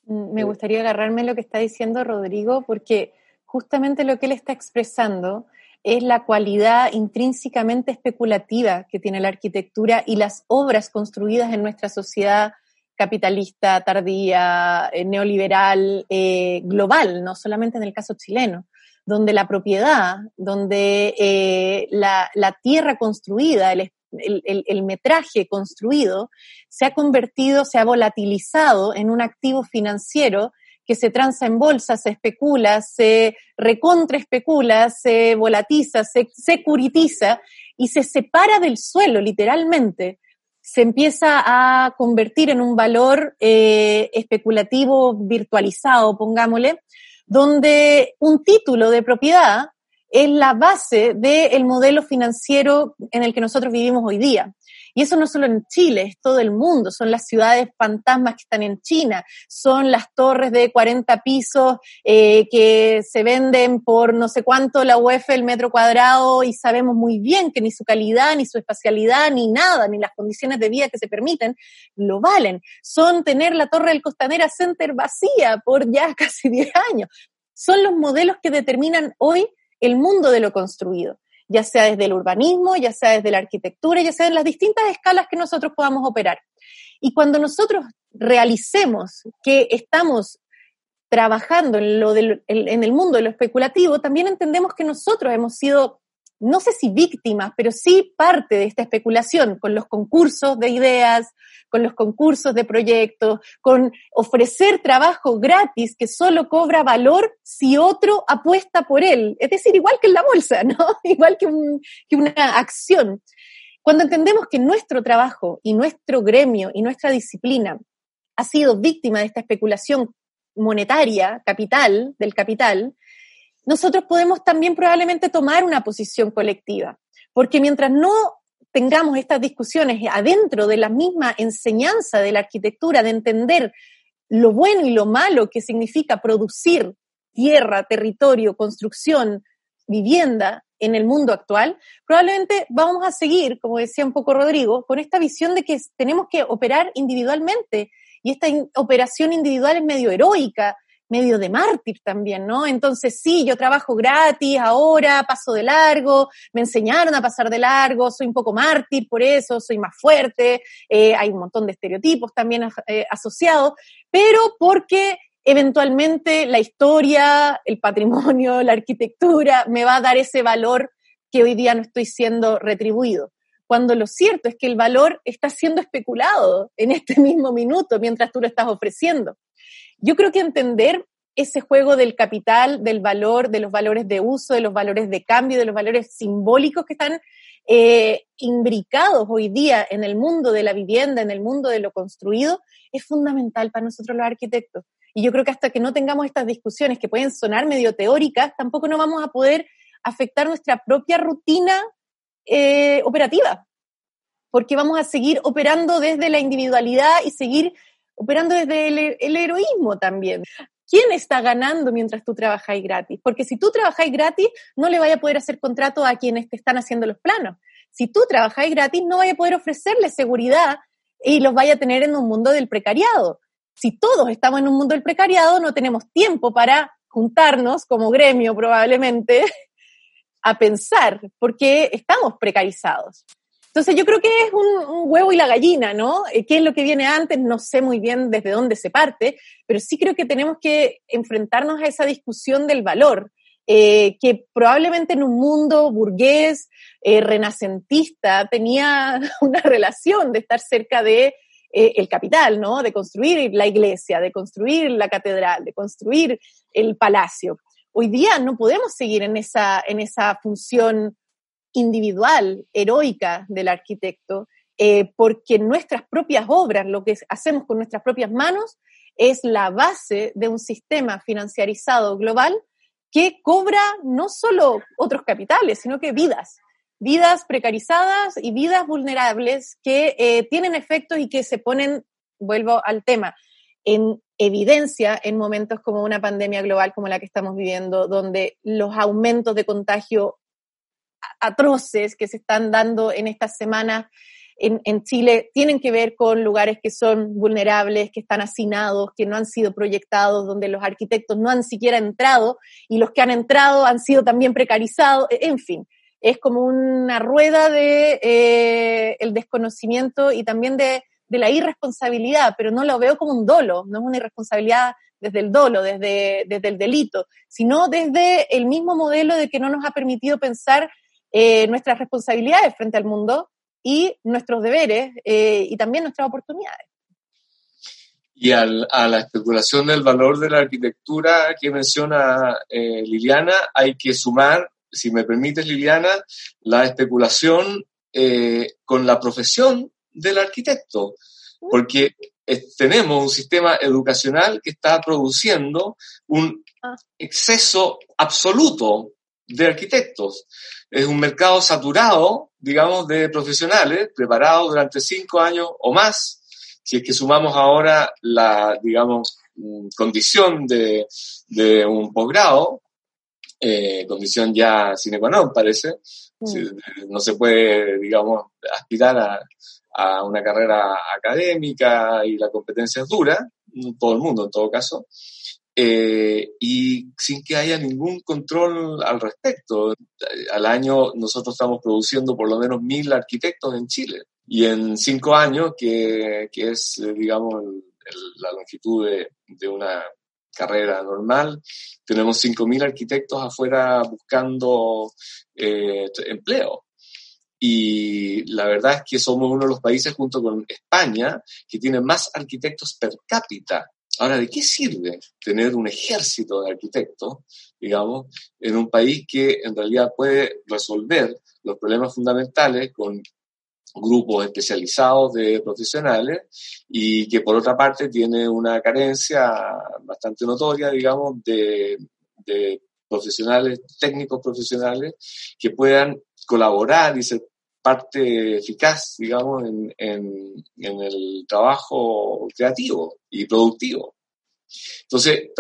Mm, me gustaría agarrarme lo que está diciendo Rodrigo, porque justamente lo que él está expresando es la cualidad intrínsecamente especulativa que tiene la arquitectura y las obras construidas en nuestra sociedad capitalista, tardía, eh, neoliberal, eh, global, no solamente en el caso chileno, donde la propiedad, donde eh, la, tierra construida, el, el, metraje construido, se ha convertido, se ha volatilizado en un activo financiero que se transa en bolsa, se especula, se recontraespecula, se volatiza, se securitiza y se separa del suelo, literalmente. Se empieza a convertir en un valor eh, especulativo virtualizado, pongámosle, donde un título de propiedad es la base del modelo financiero en el que nosotros vivimos hoy día. Y eso no solo en Chile, es todo el mundo. Son las ciudades fantasmas que están en China, son las torres de 40 pisos eh, que se venden por no sé cuánto la UEF el metro cuadrado y sabemos muy bien que ni su calidad, ni su espacialidad, ni nada, ni las condiciones de vida que se permiten, lo valen. Son tener la torre del Costanera Center vacía por ya casi 10 años. Son los modelos que determinan hoy el mundo de lo construido ya sea desde el urbanismo, ya sea desde la arquitectura, ya sea en las distintas escalas que nosotros podamos operar. Y cuando nosotros realicemos que estamos trabajando en, lo en el mundo de lo especulativo, también entendemos que nosotros hemos sido no sé si víctimas, pero sí parte de esta especulación con los concursos de ideas, con los concursos de proyectos, con ofrecer trabajo gratis que solo cobra valor si otro apuesta por él. Es decir, igual que en la bolsa, ¿no? Igual que, que una acción. Cuando entendemos que nuestro trabajo y nuestro gremio y nuestra disciplina ha sido víctima de esta especulación monetaria, capital, del capital, nosotros podemos también probablemente tomar una posición colectiva, porque mientras no tengamos estas discusiones adentro de la misma enseñanza de la arquitectura, de entender lo bueno y lo malo que significa producir tierra, territorio, construcción, vivienda en el mundo actual, probablemente vamos a seguir, como decía un poco Rodrigo, con esta visión de que tenemos que operar individualmente. Y esta operación individual es medio heroica, medio de mártir también, ¿no? Entonces, sí, yo trabajo gratis ahora, paso de largo, me enseñaron a pasar de largo, soy un poco mártir por eso, soy más fuerte, eh, hay un montón de estereotipos también eh, asociados, pero porque eventualmente la historia, el patrimonio, la arquitectura me va a dar ese valor que hoy día no estoy siendo retribuido. Cuando lo cierto es que el valor está siendo especulado en este mismo minuto mientras tú lo estás ofreciendo. Yo creo que entender ese juego del capital, del valor, de los valores de uso, de los valores de cambio, de los valores simbólicos que están eh, imbricados hoy día en el mundo de la vivienda, en el mundo de lo construido, es fundamental para nosotros los arquitectos. Y yo creo que hasta que no tengamos estas discusiones que pueden sonar medio teóricas, tampoco no vamos a poder afectar nuestra propia rutina eh, operativa, porque vamos a seguir operando desde la individualidad y seguir operando desde el, heroísmo también. ¿Quién está ganando mientras tú trabajáis gratis? Porque si tú trabajáis gratis, no le vaya a poder hacer contrato a quienes te están haciendo los planos. Si tú trabajáis gratis, no vaya a poder ofrecerles seguridad y los vaya a tener en un mundo del precariado. Si todos estamos en un mundo del precariado, no tenemos tiempo para juntarnos como gremio probablemente a pensar, porque estamos precarizados. Entonces yo creo que es un, huevo y la gallina, ¿no? Eh, ¿Qué es lo que viene antes? No sé muy bien desde dónde se parte, pero sí creo que tenemos que enfrentarnos a esa discusión del valor, eh, que probablemente en un mundo burgués, eh, renacentista, tenía una relación de estar cerca de el capital, ¿no? De construir la iglesia, de construir la catedral, de construir el palacio. Hoy día no podemos seguir en esa, en esa función individual, heroica del arquitecto, eh, porque nuestras propias obras, lo que hacemos con nuestras propias manos, es la base de un sistema financiarizado global que cobra no solo otros capitales, sino que vidas, vidas precarizadas y vidas vulnerables que eh, tienen efectos y que se ponen, vuelvo al tema, en evidencia en momentos como una pandemia global como la que estamos viviendo, donde los aumentos de contagio atroces que se están dando en estas semanas en, Chile tienen que ver con lugares que son vulnerables, que están hacinados, que no han sido proyectados, donde los arquitectos no han siquiera entrado y los que han entrado han sido también precarizados, e, en fin. Es como una rueda de eh, el desconocimiento y también de, de la irresponsabilidad, pero no lo veo como un dolo, no es una irresponsabilidad desde el dolo, desde, desde el delito, sino desde el mismo modelo de que no nos ha permitido pensar eh, nuestras responsabilidades frente al mundo y nuestros deberes eh, y también nuestras oportunidades. Y a la especulación del valor de la arquitectura que menciona eh, Liliana, hay que sumar, si me permites Liliana, la especulación con la profesión del arquitecto, porque tenemos un sistema educacional que está produciendo un ah. exceso absoluto de arquitectos. Es un mercado saturado, digamos, de profesionales preparados durante cinco años o más, si es que sumamos ahora la, digamos, mm, condición de, de un posgrado, eh, condición ya sine qua non, parece. Mm. No se puede, digamos, aspirar a, a una carrera académica y la competencia es dura, todo el mundo en todo caso. Eh, y sin que haya ningún control al respecto. Al año nosotros estamos produciendo por lo menos mil arquitectos en Chile y en cinco años, que, que es, eh, digamos, la longitud de, de, una carrera normal, tenemos cinco mil arquitectos afuera buscando eh, empleo. Y la verdad es que somos uno de los países junto con España que tiene más arquitectos per cápita Ahora, ¿de qué sirve tener un ejército de arquitectos, digamos, en un país que en realidad puede resolver los problemas fundamentales con grupos especializados de profesionales y que por otra parte tiene una carencia bastante notoria, digamos, de, profesionales, técnicos profesionales que puedan colaborar y ser parte eficaz, digamos, en, en, el trabajo creativo y productivo. Entonces,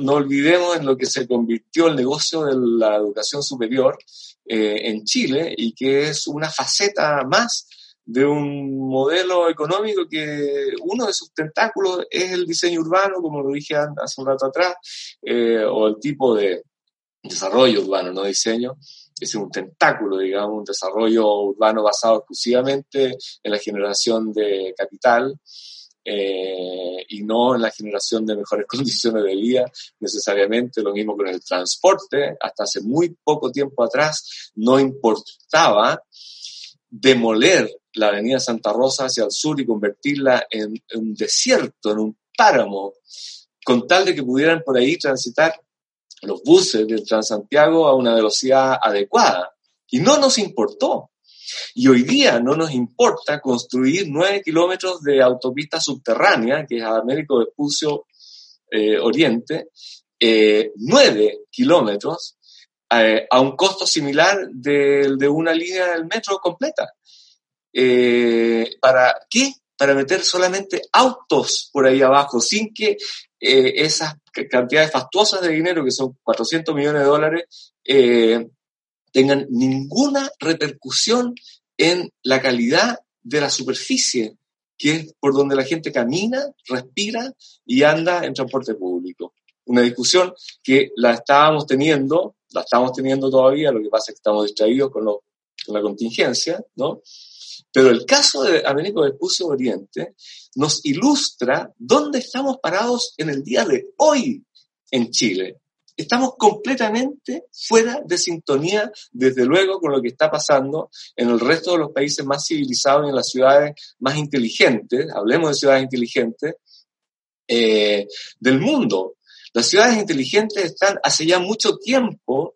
no, olvidemos en lo que se convirtió el negocio de la educación superior eh, en Chile y que es una faceta más de un modelo económico que uno de sus tentáculos es el diseño urbano, como lo dije hace un rato atrás, eh, o el tipo de desarrollo urbano, no diseño, es un tentáculo, digamos, un desarrollo urbano basado exclusivamente en la generación de capital eh, y no en la generación de mejores condiciones de vida necesariamente. Lo mismo con el transporte. Hasta hace muy poco tiempo atrás no importaba demoler la avenida Santa Rosa hacia el sur y convertirla en, en un desierto, en un páramo, con tal de que pudieran por ahí transitar los buses del Transantiago a una velocidad adecuada. Y no nos importó. Y hoy día no nos importa construir nueve kilómetros de autopista subterránea, que es Américo Vespucio eh, Oriente, eh, nueve kilómetros eh, a un costo similar de, de, una línea del metro completa. ¿Para qué? Para meter solamente autos por ahí abajo, sin que esas cantidades fastuosas de dinero, que son 400 millones de dólares, eh, tengan ninguna repercusión en la calidad de la superficie, que es por donde la gente camina, respira y anda en transporte público. una discusión que la estábamos teniendo, la estamos teniendo todavía, lo que pasa es que estamos distraídos con, con la contingencia, ¿no? Pero el caso de Américo Vespucio Oriente nos ilustra dónde estamos parados en el día de hoy en Chile. Estamos completamente fuera de sintonía, desde luego, con lo que está pasando en el resto de los países más civilizados y en las ciudades más inteligentes, hablemos de ciudades inteligentes, eh, del mundo. Las ciudades inteligentes están hace ya mucho tiempo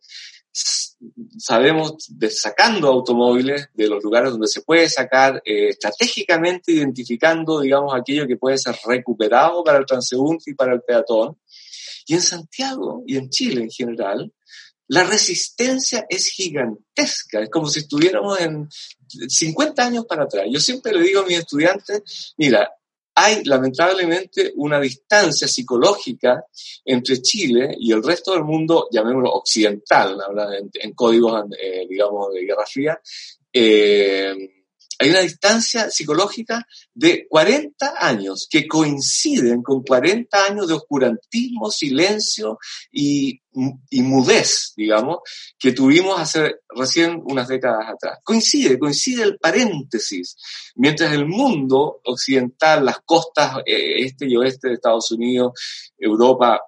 sabemos de sacando automóviles de los lugares donde se puede sacar, eh, estratégicamente identificando, digamos, aquello que puede ser recuperado para el transeúnte y para el peatón. Y en Santiago y en Chile en general, la resistencia es gigantesca, es como si estuviéramos en 50 años para atrás. Yo siempre le digo a mis estudiantes, mira, hay lamentablemente una distancia psicológica entre Chile y el resto del mundo, llamémoslo occidental, en, en códigos, eh, digamos, de Guerra Fría, eh, hay una distancia psicológica de 40 años que coinciden con 40 años de oscurantismo, silencio y, y, mudez, digamos, que tuvimos hace recién unas décadas atrás. Coincide, coincide el paréntesis. Mientras el mundo occidental, las costas eh, este y oeste de Estados Unidos, Europa,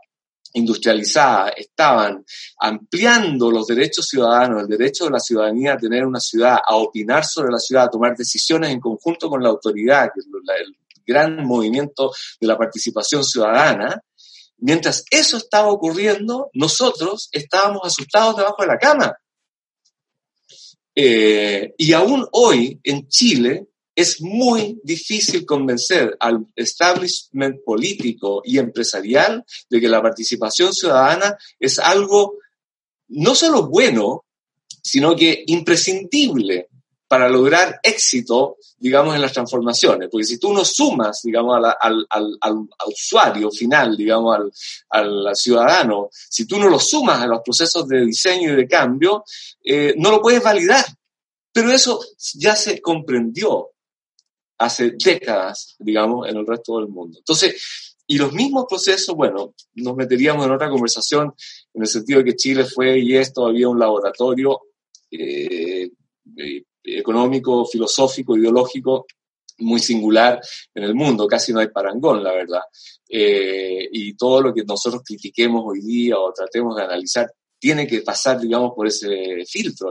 industrializada estaban ampliando los derechos ciudadanos, el derecho de la ciudadanía a tener una ciudad, a opinar sobre la ciudad, a tomar decisiones en conjunto con la autoridad, que es el gran movimiento de la participación ciudadana, mientras eso estaba ocurriendo, nosotros estábamos asustados debajo de la cama. Eh, y aún hoy en Chile es muy difícil convencer al establishment político y empresarial de que la participación ciudadana es algo no solo bueno, sino que imprescindible para lograr éxito, digamos, en las transformaciones. Porque si tú no sumas, digamos, al, usuario final, digamos, al, ciudadano, si tú no lo sumas a los procesos de diseño y de cambio, eh, no lo puedes validar. Pero eso ya se comprendió hace décadas, digamos, en el resto del mundo. Entonces, y los mismos procesos, bueno, nos meteríamos en otra conversación en el sentido de que Chile fue y es todavía un laboratorio eh, eh, económico, filosófico, ideológico muy singular en el mundo, casi no hay parangón, la verdad. Eh, y todo lo que nosotros critiquemos hoy día o tratemos de analizar tiene que pasar, digamos, por ese filtro,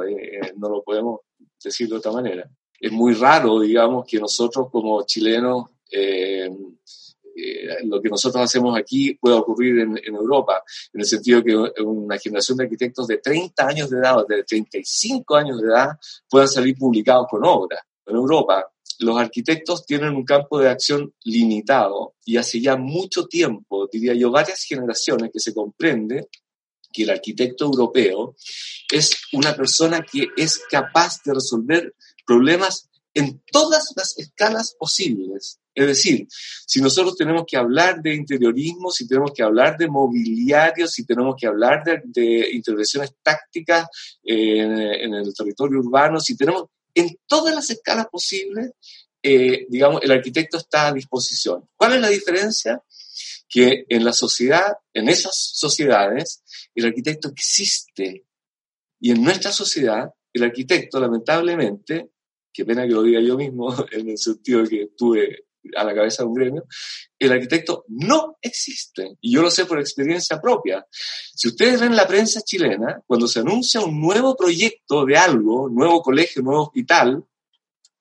no lo podemos decir de otra manera es muy raro, digamos, que nosotros como chilenos, eh, eh, lo que nosotros hacemos aquí pueda ocurrir en, Europa, en el sentido que una generación de arquitectos de 30 años de edad de 35 años de edad puedan salir publicados con obras. En Europa, los arquitectos tienen un campo de acción limitado y hace ya mucho tiempo, diría yo, varias generaciones que se comprende que el arquitecto europeo es una persona que es capaz de resolver problemas en todas las escalas posibles. Es decir, si nosotros tenemos que hablar de interiorismo, si tenemos que hablar de mobiliario, si tenemos que hablar de, intervenciones tácticas en, el territorio urbano, si tenemos en todas las escalas posibles, eh, digamos, el arquitecto está a disposición. ¿Cuál es la diferencia? Que en la sociedad, en esas sociedades, el arquitecto existe. Y en nuestra sociedad, el arquitecto, lamentablemente, qué pena que lo diga yo mismo, en el sentido que estuve a la cabeza de un gremio, el arquitecto no existe. Y yo lo sé por experiencia propia. Si ustedes ven la prensa chilena, cuando se anuncia un nuevo proyecto de algo, nuevo colegio, nuevo hospital,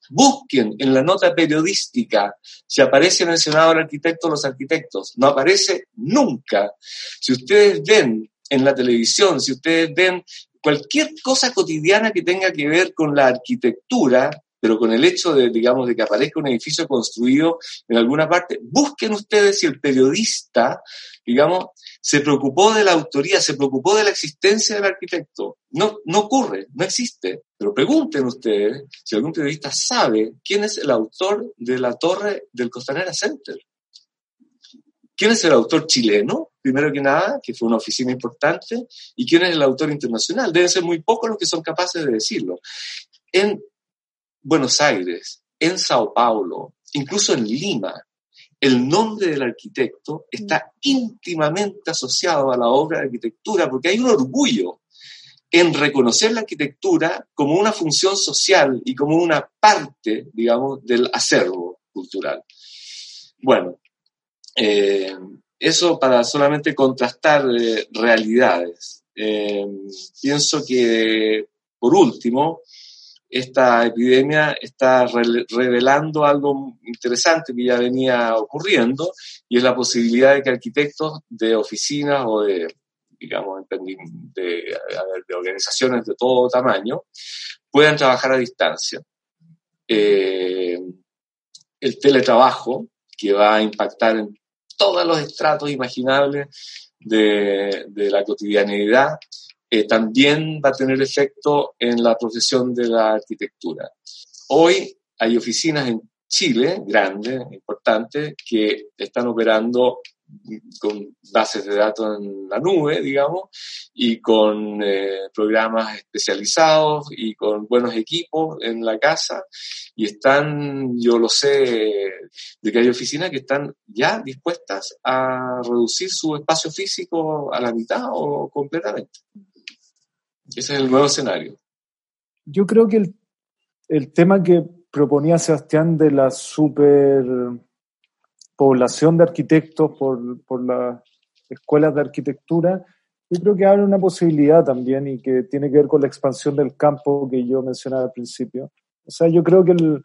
busquen en la nota periodística si aparece mencionado el arquitecto o los arquitectos. No aparece nunca. Si ustedes ven en la televisión, si ustedes ven cualquier cosa cotidiana que tenga que ver con la arquitectura, pero con el hecho de, digamos, de que aparezca un edificio construido en alguna parte, busquen ustedes si el periodista, digamos, se preocupó de la autoría, se preocupó de la existencia del arquitecto. No, no ocurre, no existe. Pero pregunten ustedes si algún periodista sabe quién es el autor de la torre del Costanera Center. ¿Quién es el autor chileno? Primero que nada, que fue una oficina importante. ¿Y quién es el autor internacional? Deben ser muy pocos los que son capaces de decirlo. En Buenos Aires, en Sao Paulo, incluso en Lima, el nombre del arquitecto está íntimamente asociado a la obra de arquitectura porque hay un orgullo en reconocer la arquitectura como una función social y como una parte, digamos, del acervo cultural. Bueno, eh, eso para solamente contrastar eh, realidades. Eh, pienso que, por último, esta epidemia está revelando algo interesante que ya venía ocurriendo y es la posibilidad de que arquitectos de oficinas o de, digamos, de, organizaciones de todo tamaño puedan trabajar a distancia. Eh, el teletrabajo, que va a impactar en todos los estratos imaginables de, de la cotidianidad, eh, también va a tener efecto en la profesión de la arquitectura. Hoy hay oficinas en Chile, grandes, importantes, que están operando con bases de datos en la nube, digamos, y con eh, programas especializados y con buenos equipos en la casa. Y están, yo lo sé, de que hay oficinas que están ya dispuestas a reducir su espacio físico a la mitad o completamente. Ese es el nuevo escenario. Yo creo que el, el tema que proponía Sebastián de la superpoblación de arquitectos por, por las escuelas de arquitectura, yo creo que abre una posibilidad también y que tiene que ver con la expansión del campo que yo mencionaba al principio. O sea, yo creo que el,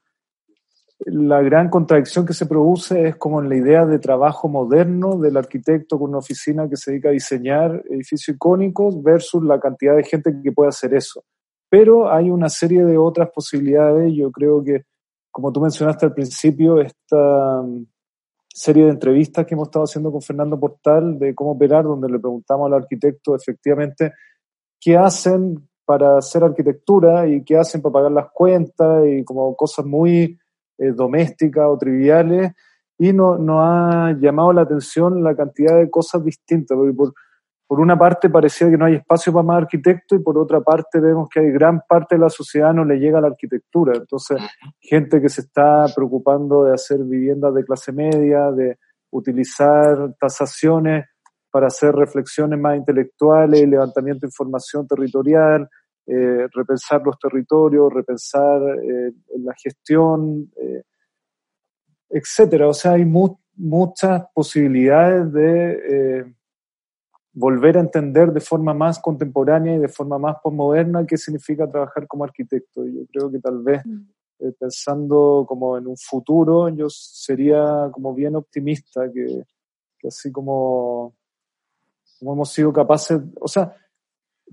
la gran contradicción que se produce es como en la idea de trabajo moderno del arquitecto con una oficina que se dedica a diseñar edificios icónicos versus la cantidad de gente que puede hacer eso. Pero hay una serie de otras posibilidades. Yo creo que, como tú mencionaste al principio, esta mm, serie de entrevistas que hemos estado haciendo con Fernando Portal de cómo operar, donde le preguntamos al arquitecto efectivamente qué hacen para hacer arquitectura y qué hacen para pagar las cuentas y como cosas muy eh, domésticas o triviales, y nos no ha llamado la atención la cantidad de cosas distintas, porque por, por una parte parecía que no hay espacio para más arquitectos y por otra parte vemos que hay gran parte de la sociedad no le llega a la arquitectura. Entonces, gente que se está preocupando de hacer viviendas de clase media, de utilizar tasaciones para hacer reflexiones más intelectuales, levantamiento de información territorial, eh, repensar los territorios, repensar eh, la gestión, eh, etcétera. O sea, hay muchas posibilidades de volver a entender de forma más contemporánea y de forma más postmoderna qué significa trabajar como arquitecto. Y yo creo que tal vez mm. pensando como en un futuro, yo sería como bien optimista, que, que así como, como hemos sido capaces, o sea,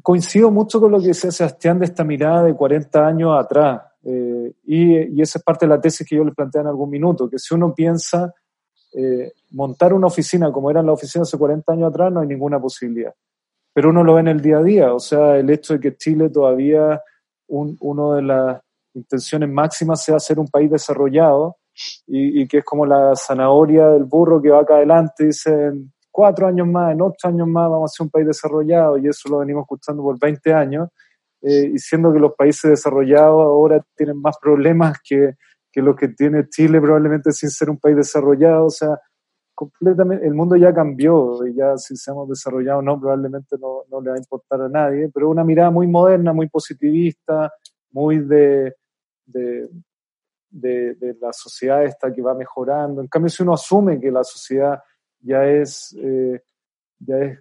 coincido mucho con lo que decía Sebastián de esta mirada de 40 años atrás. Eh, y, esa es parte de la tesis que yo les planteé en algún minuto, que si uno piensa eh, montar una oficina como eran las oficinas hace 40 años atrás, no hay ninguna posibilidad. Pero uno lo ve en el día a día, o sea, el hecho de que Chile todavía, un, uno de las intenciones máximas sea ser un país desarrollado y, y, que es como la zanahoria del burro que va acá adelante, dicen, cuatro años más, en ocho años más vamos a ser un país desarrollado y eso lo venimos escuchando por 20 años, eh, y siendo que los países desarrollados ahora tienen más problemas que, que los que tiene Chile probablemente sin ser un país desarrollado, o sea, completamente, el mundo ya cambió y ya si seamos desarrollados o no, probablemente no, no, le va a importar a nadie, pero una mirada muy moderna, muy positivista, muy de, de, de, de la sociedad esta que va mejorando. En cambio, si uno asume que la sociedad ya es, eh, ya es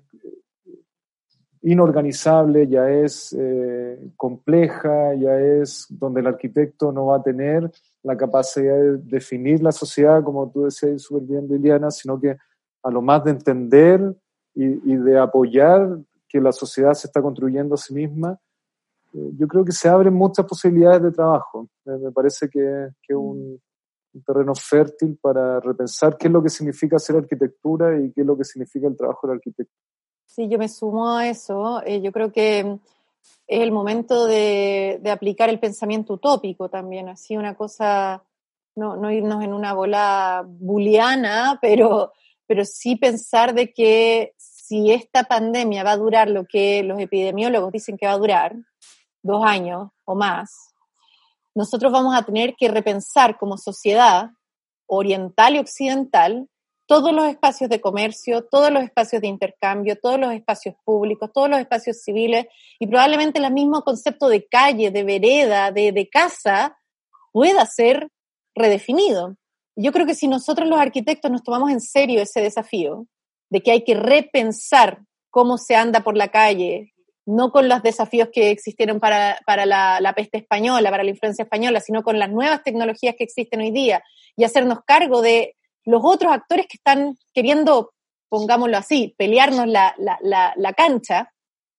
inorganizable, ya es eh, compleja, ya es donde el arquitecto no va a tener la capacidad de definir la sociedad, como tú decías súper bien, Liliana, sino que a lo más de entender y, de apoyar que la sociedad se está construyendo a sí misma, eh, yo creo que se abren muchas posibilidades de trabajo. me parece que, que un, terreno fértil para repensar qué es lo que significa hacer arquitectura y qué es lo que significa el trabajo del arquitecto. Sí, yo me sumo a eso. Eh, yo creo que es el momento de, aplicar el pensamiento utópico también, así una cosa, no, no irnos en una bola buliana, pero, pero sí pensar de que si esta pandemia va a durar lo que los epidemiólogos dicen que va a durar, dos años o más, nosotros vamos a tener que repensar como sociedad oriental y occidental todos los espacios de comercio, todos los espacios de intercambio, todos los espacios públicos, todos los espacios civiles y probablemente el mismo concepto de calle, de vereda, de, casa pueda ser redefinido. Yo creo que si nosotros los arquitectos nos tomamos en serio ese desafío de que hay que repensar cómo se anda por la calle, no con los desafíos que existieron para, la, la, peste española, para la influencia española, sino con las nuevas tecnologías que existen hoy día y hacernos cargo de los otros actores que están queriendo, pongámoslo así, pelearnos la, la, la cancha,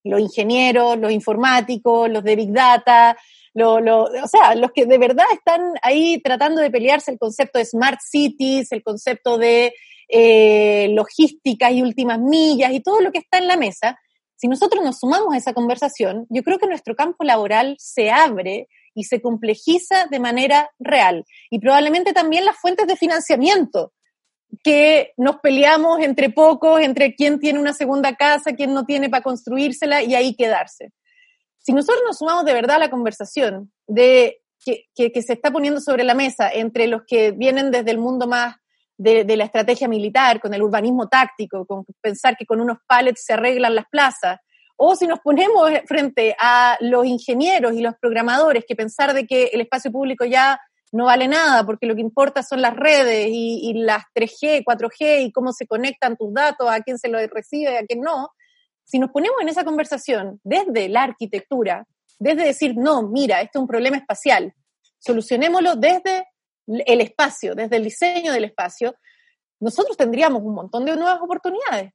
los ingenieros, los informáticos, los de Big Data, lo, lo, o sea, los que de verdad están ahí tratando de pelearse el concepto de smart cities, el concepto de eh, logística y últimas millas y todo lo que está en la mesa, si nosotros nos sumamos a esa conversación, yo creo que nuestro campo laboral se abre y se complejiza de manera real. Y probablemente también las fuentes de financiamiento, que nos peleamos entre pocos, entre quién tiene una segunda casa, quién no tiene para construírsela y ahí quedarse. Si nosotros nos sumamos de verdad a la conversación de que, que, se está poniendo sobre la mesa entre los que vienen desde el mundo más de, de, la estrategia militar, con el urbanismo táctico, con pensar que con unos pallets se arreglan las plazas, o si nos ponemos frente a los ingenieros y los programadores que pensar de que el espacio público ya no vale nada porque lo que importa son las redes y, las 3G, 4G y cómo se conectan tus datos, a quién se lo recibe, a quién no, si nos ponemos en esa conversación desde la arquitectura, desde decir, no, mira, este es un problema espacial, solucionémoslo desde el espacio, desde el diseño del espacio, nosotros tendríamos un montón de nuevas oportunidades.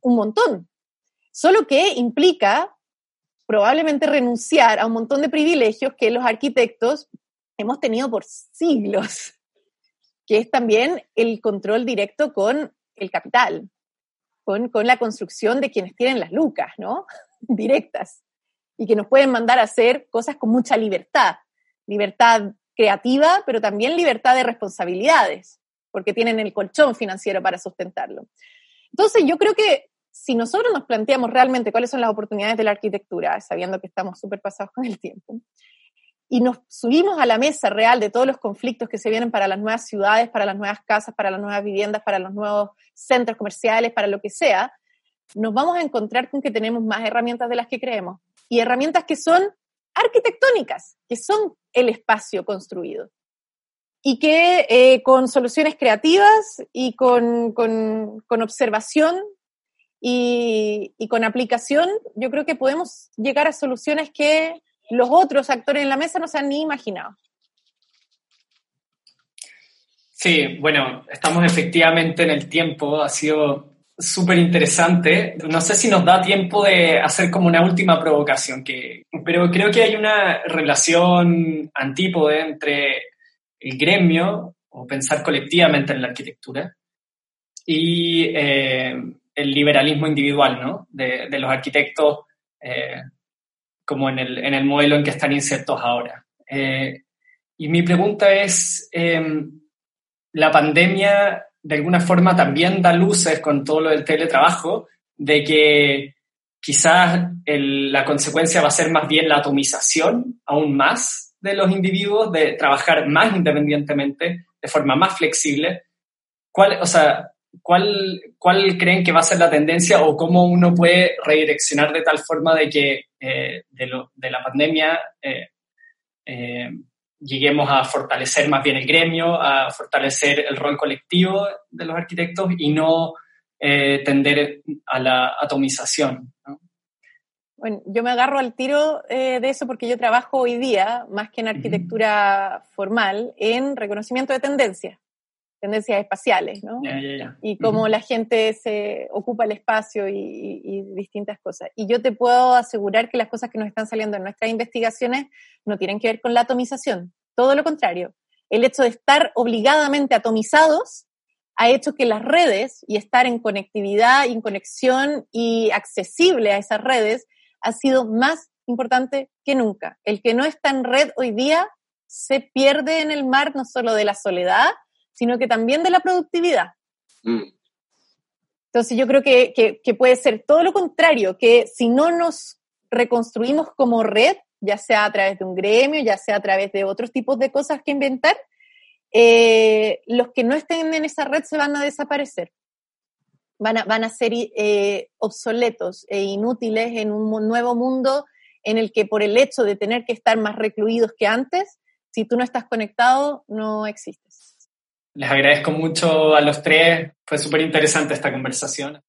Un montón. Solo que implica probablemente renunciar a un montón de privilegios que los arquitectos hemos tenido por siglos, que es también el control directo con el capital con, la construcción de quienes tienen las lucas, ¿no? Directas. Y que nos pueden mandar a hacer cosas con mucha libertad. Libertad creativa, pero también libertad de responsabilidades, porque tienen el colchón financiero para sustentarlo. Entonces, yo creo que si nosotros nos planteamos realmente cuáles son las oportunidades de la arquitectura, sabiendo que estamos súper pasados con el tiempo, y nos subimos a la mesa real de todos los conflictos que se vienen para las nuevas ciudades, para las nuevas casas, para las nuevas viviendas, para los nuevos centros comerciales, para lo que sea, nos vamos a encontrar con que tenemos más herramientas de las que creemos. Y herramientas que son arquitectónicas, que son el espacio construido. Y que eh, con soluciones creativas y con, con, observación y, y con aplicación, yo creo que podemos llegar a soluciones que los otros actores en la mesa no se han ni imaginado. Sí, bueno, estamos efectivamente en el tiempo, ha sido súper interesante. No sé si nos da tiempo de hacer como una última provocación, que, pero creo que hay una relación antípode entre el gremio o pensar colectivamente en la arquitectura y eh, el liberalismo individual ¿no? de, los arquitectos eh, como en el, en el modelo en que están insertos ahora. Eh, y mi pregunta es, em, la pandemia de alguna forma también da luces con todo lo del teletrabajo, de que quizás la consecuencia va a ser más bien la atomización aún más de los individuos, de trabajar más independientemente, de forma más flexible. ¿Cuál, o sea, ¿cuál, ¿cuál creen que va a ser la tendencia o cómo uno puede redireccionar de tal forma de que eh, de, la pandemia eh, eh, lleguemos a fortalecer más bien el gremio, a fortalecer el rol colectivo de los arquitectos y no tender a la atomización? Bueno, yo me agarro al tiro de eso porque yo trabajo hoy día, más que en arquitectura formal, en reconocimiento de tendencias tendencias espaciales, ¿no? Y cómo la gente se ocupa el espacio y, distintas cosas. Y yo te puedo asegurar que las cosas que nos están saliendo en nuestras investigaciones no tienen que ver con la atomización, todo lo contrario. El hecho de estar obligadamente atomizados ha hecho que las redes y estar en conectividad y en conexión y accesible a esas redes ha sido más importante que nunca. El que no está en red hoy día se pierde en el mar no solo de la soledad, sino que también de la productividad. Mm. Entonces yo creo que, que, puede ser todo lo contrario, que si no nos reconstruimos como red, ya sea a través de un gremio, ya sea a través de otros tipos de cosas que inventar, eh, los que no estén en esa red se van a desaparecer. Van a, van a ser eh, obsoletos e inútiles en un nuevo mundo en el que por el hecho de tener que estar más recluidos que antes, si tú no estás conectado, no existes. Les agradezco mucho a los tres, fue súper interesante esta conversación.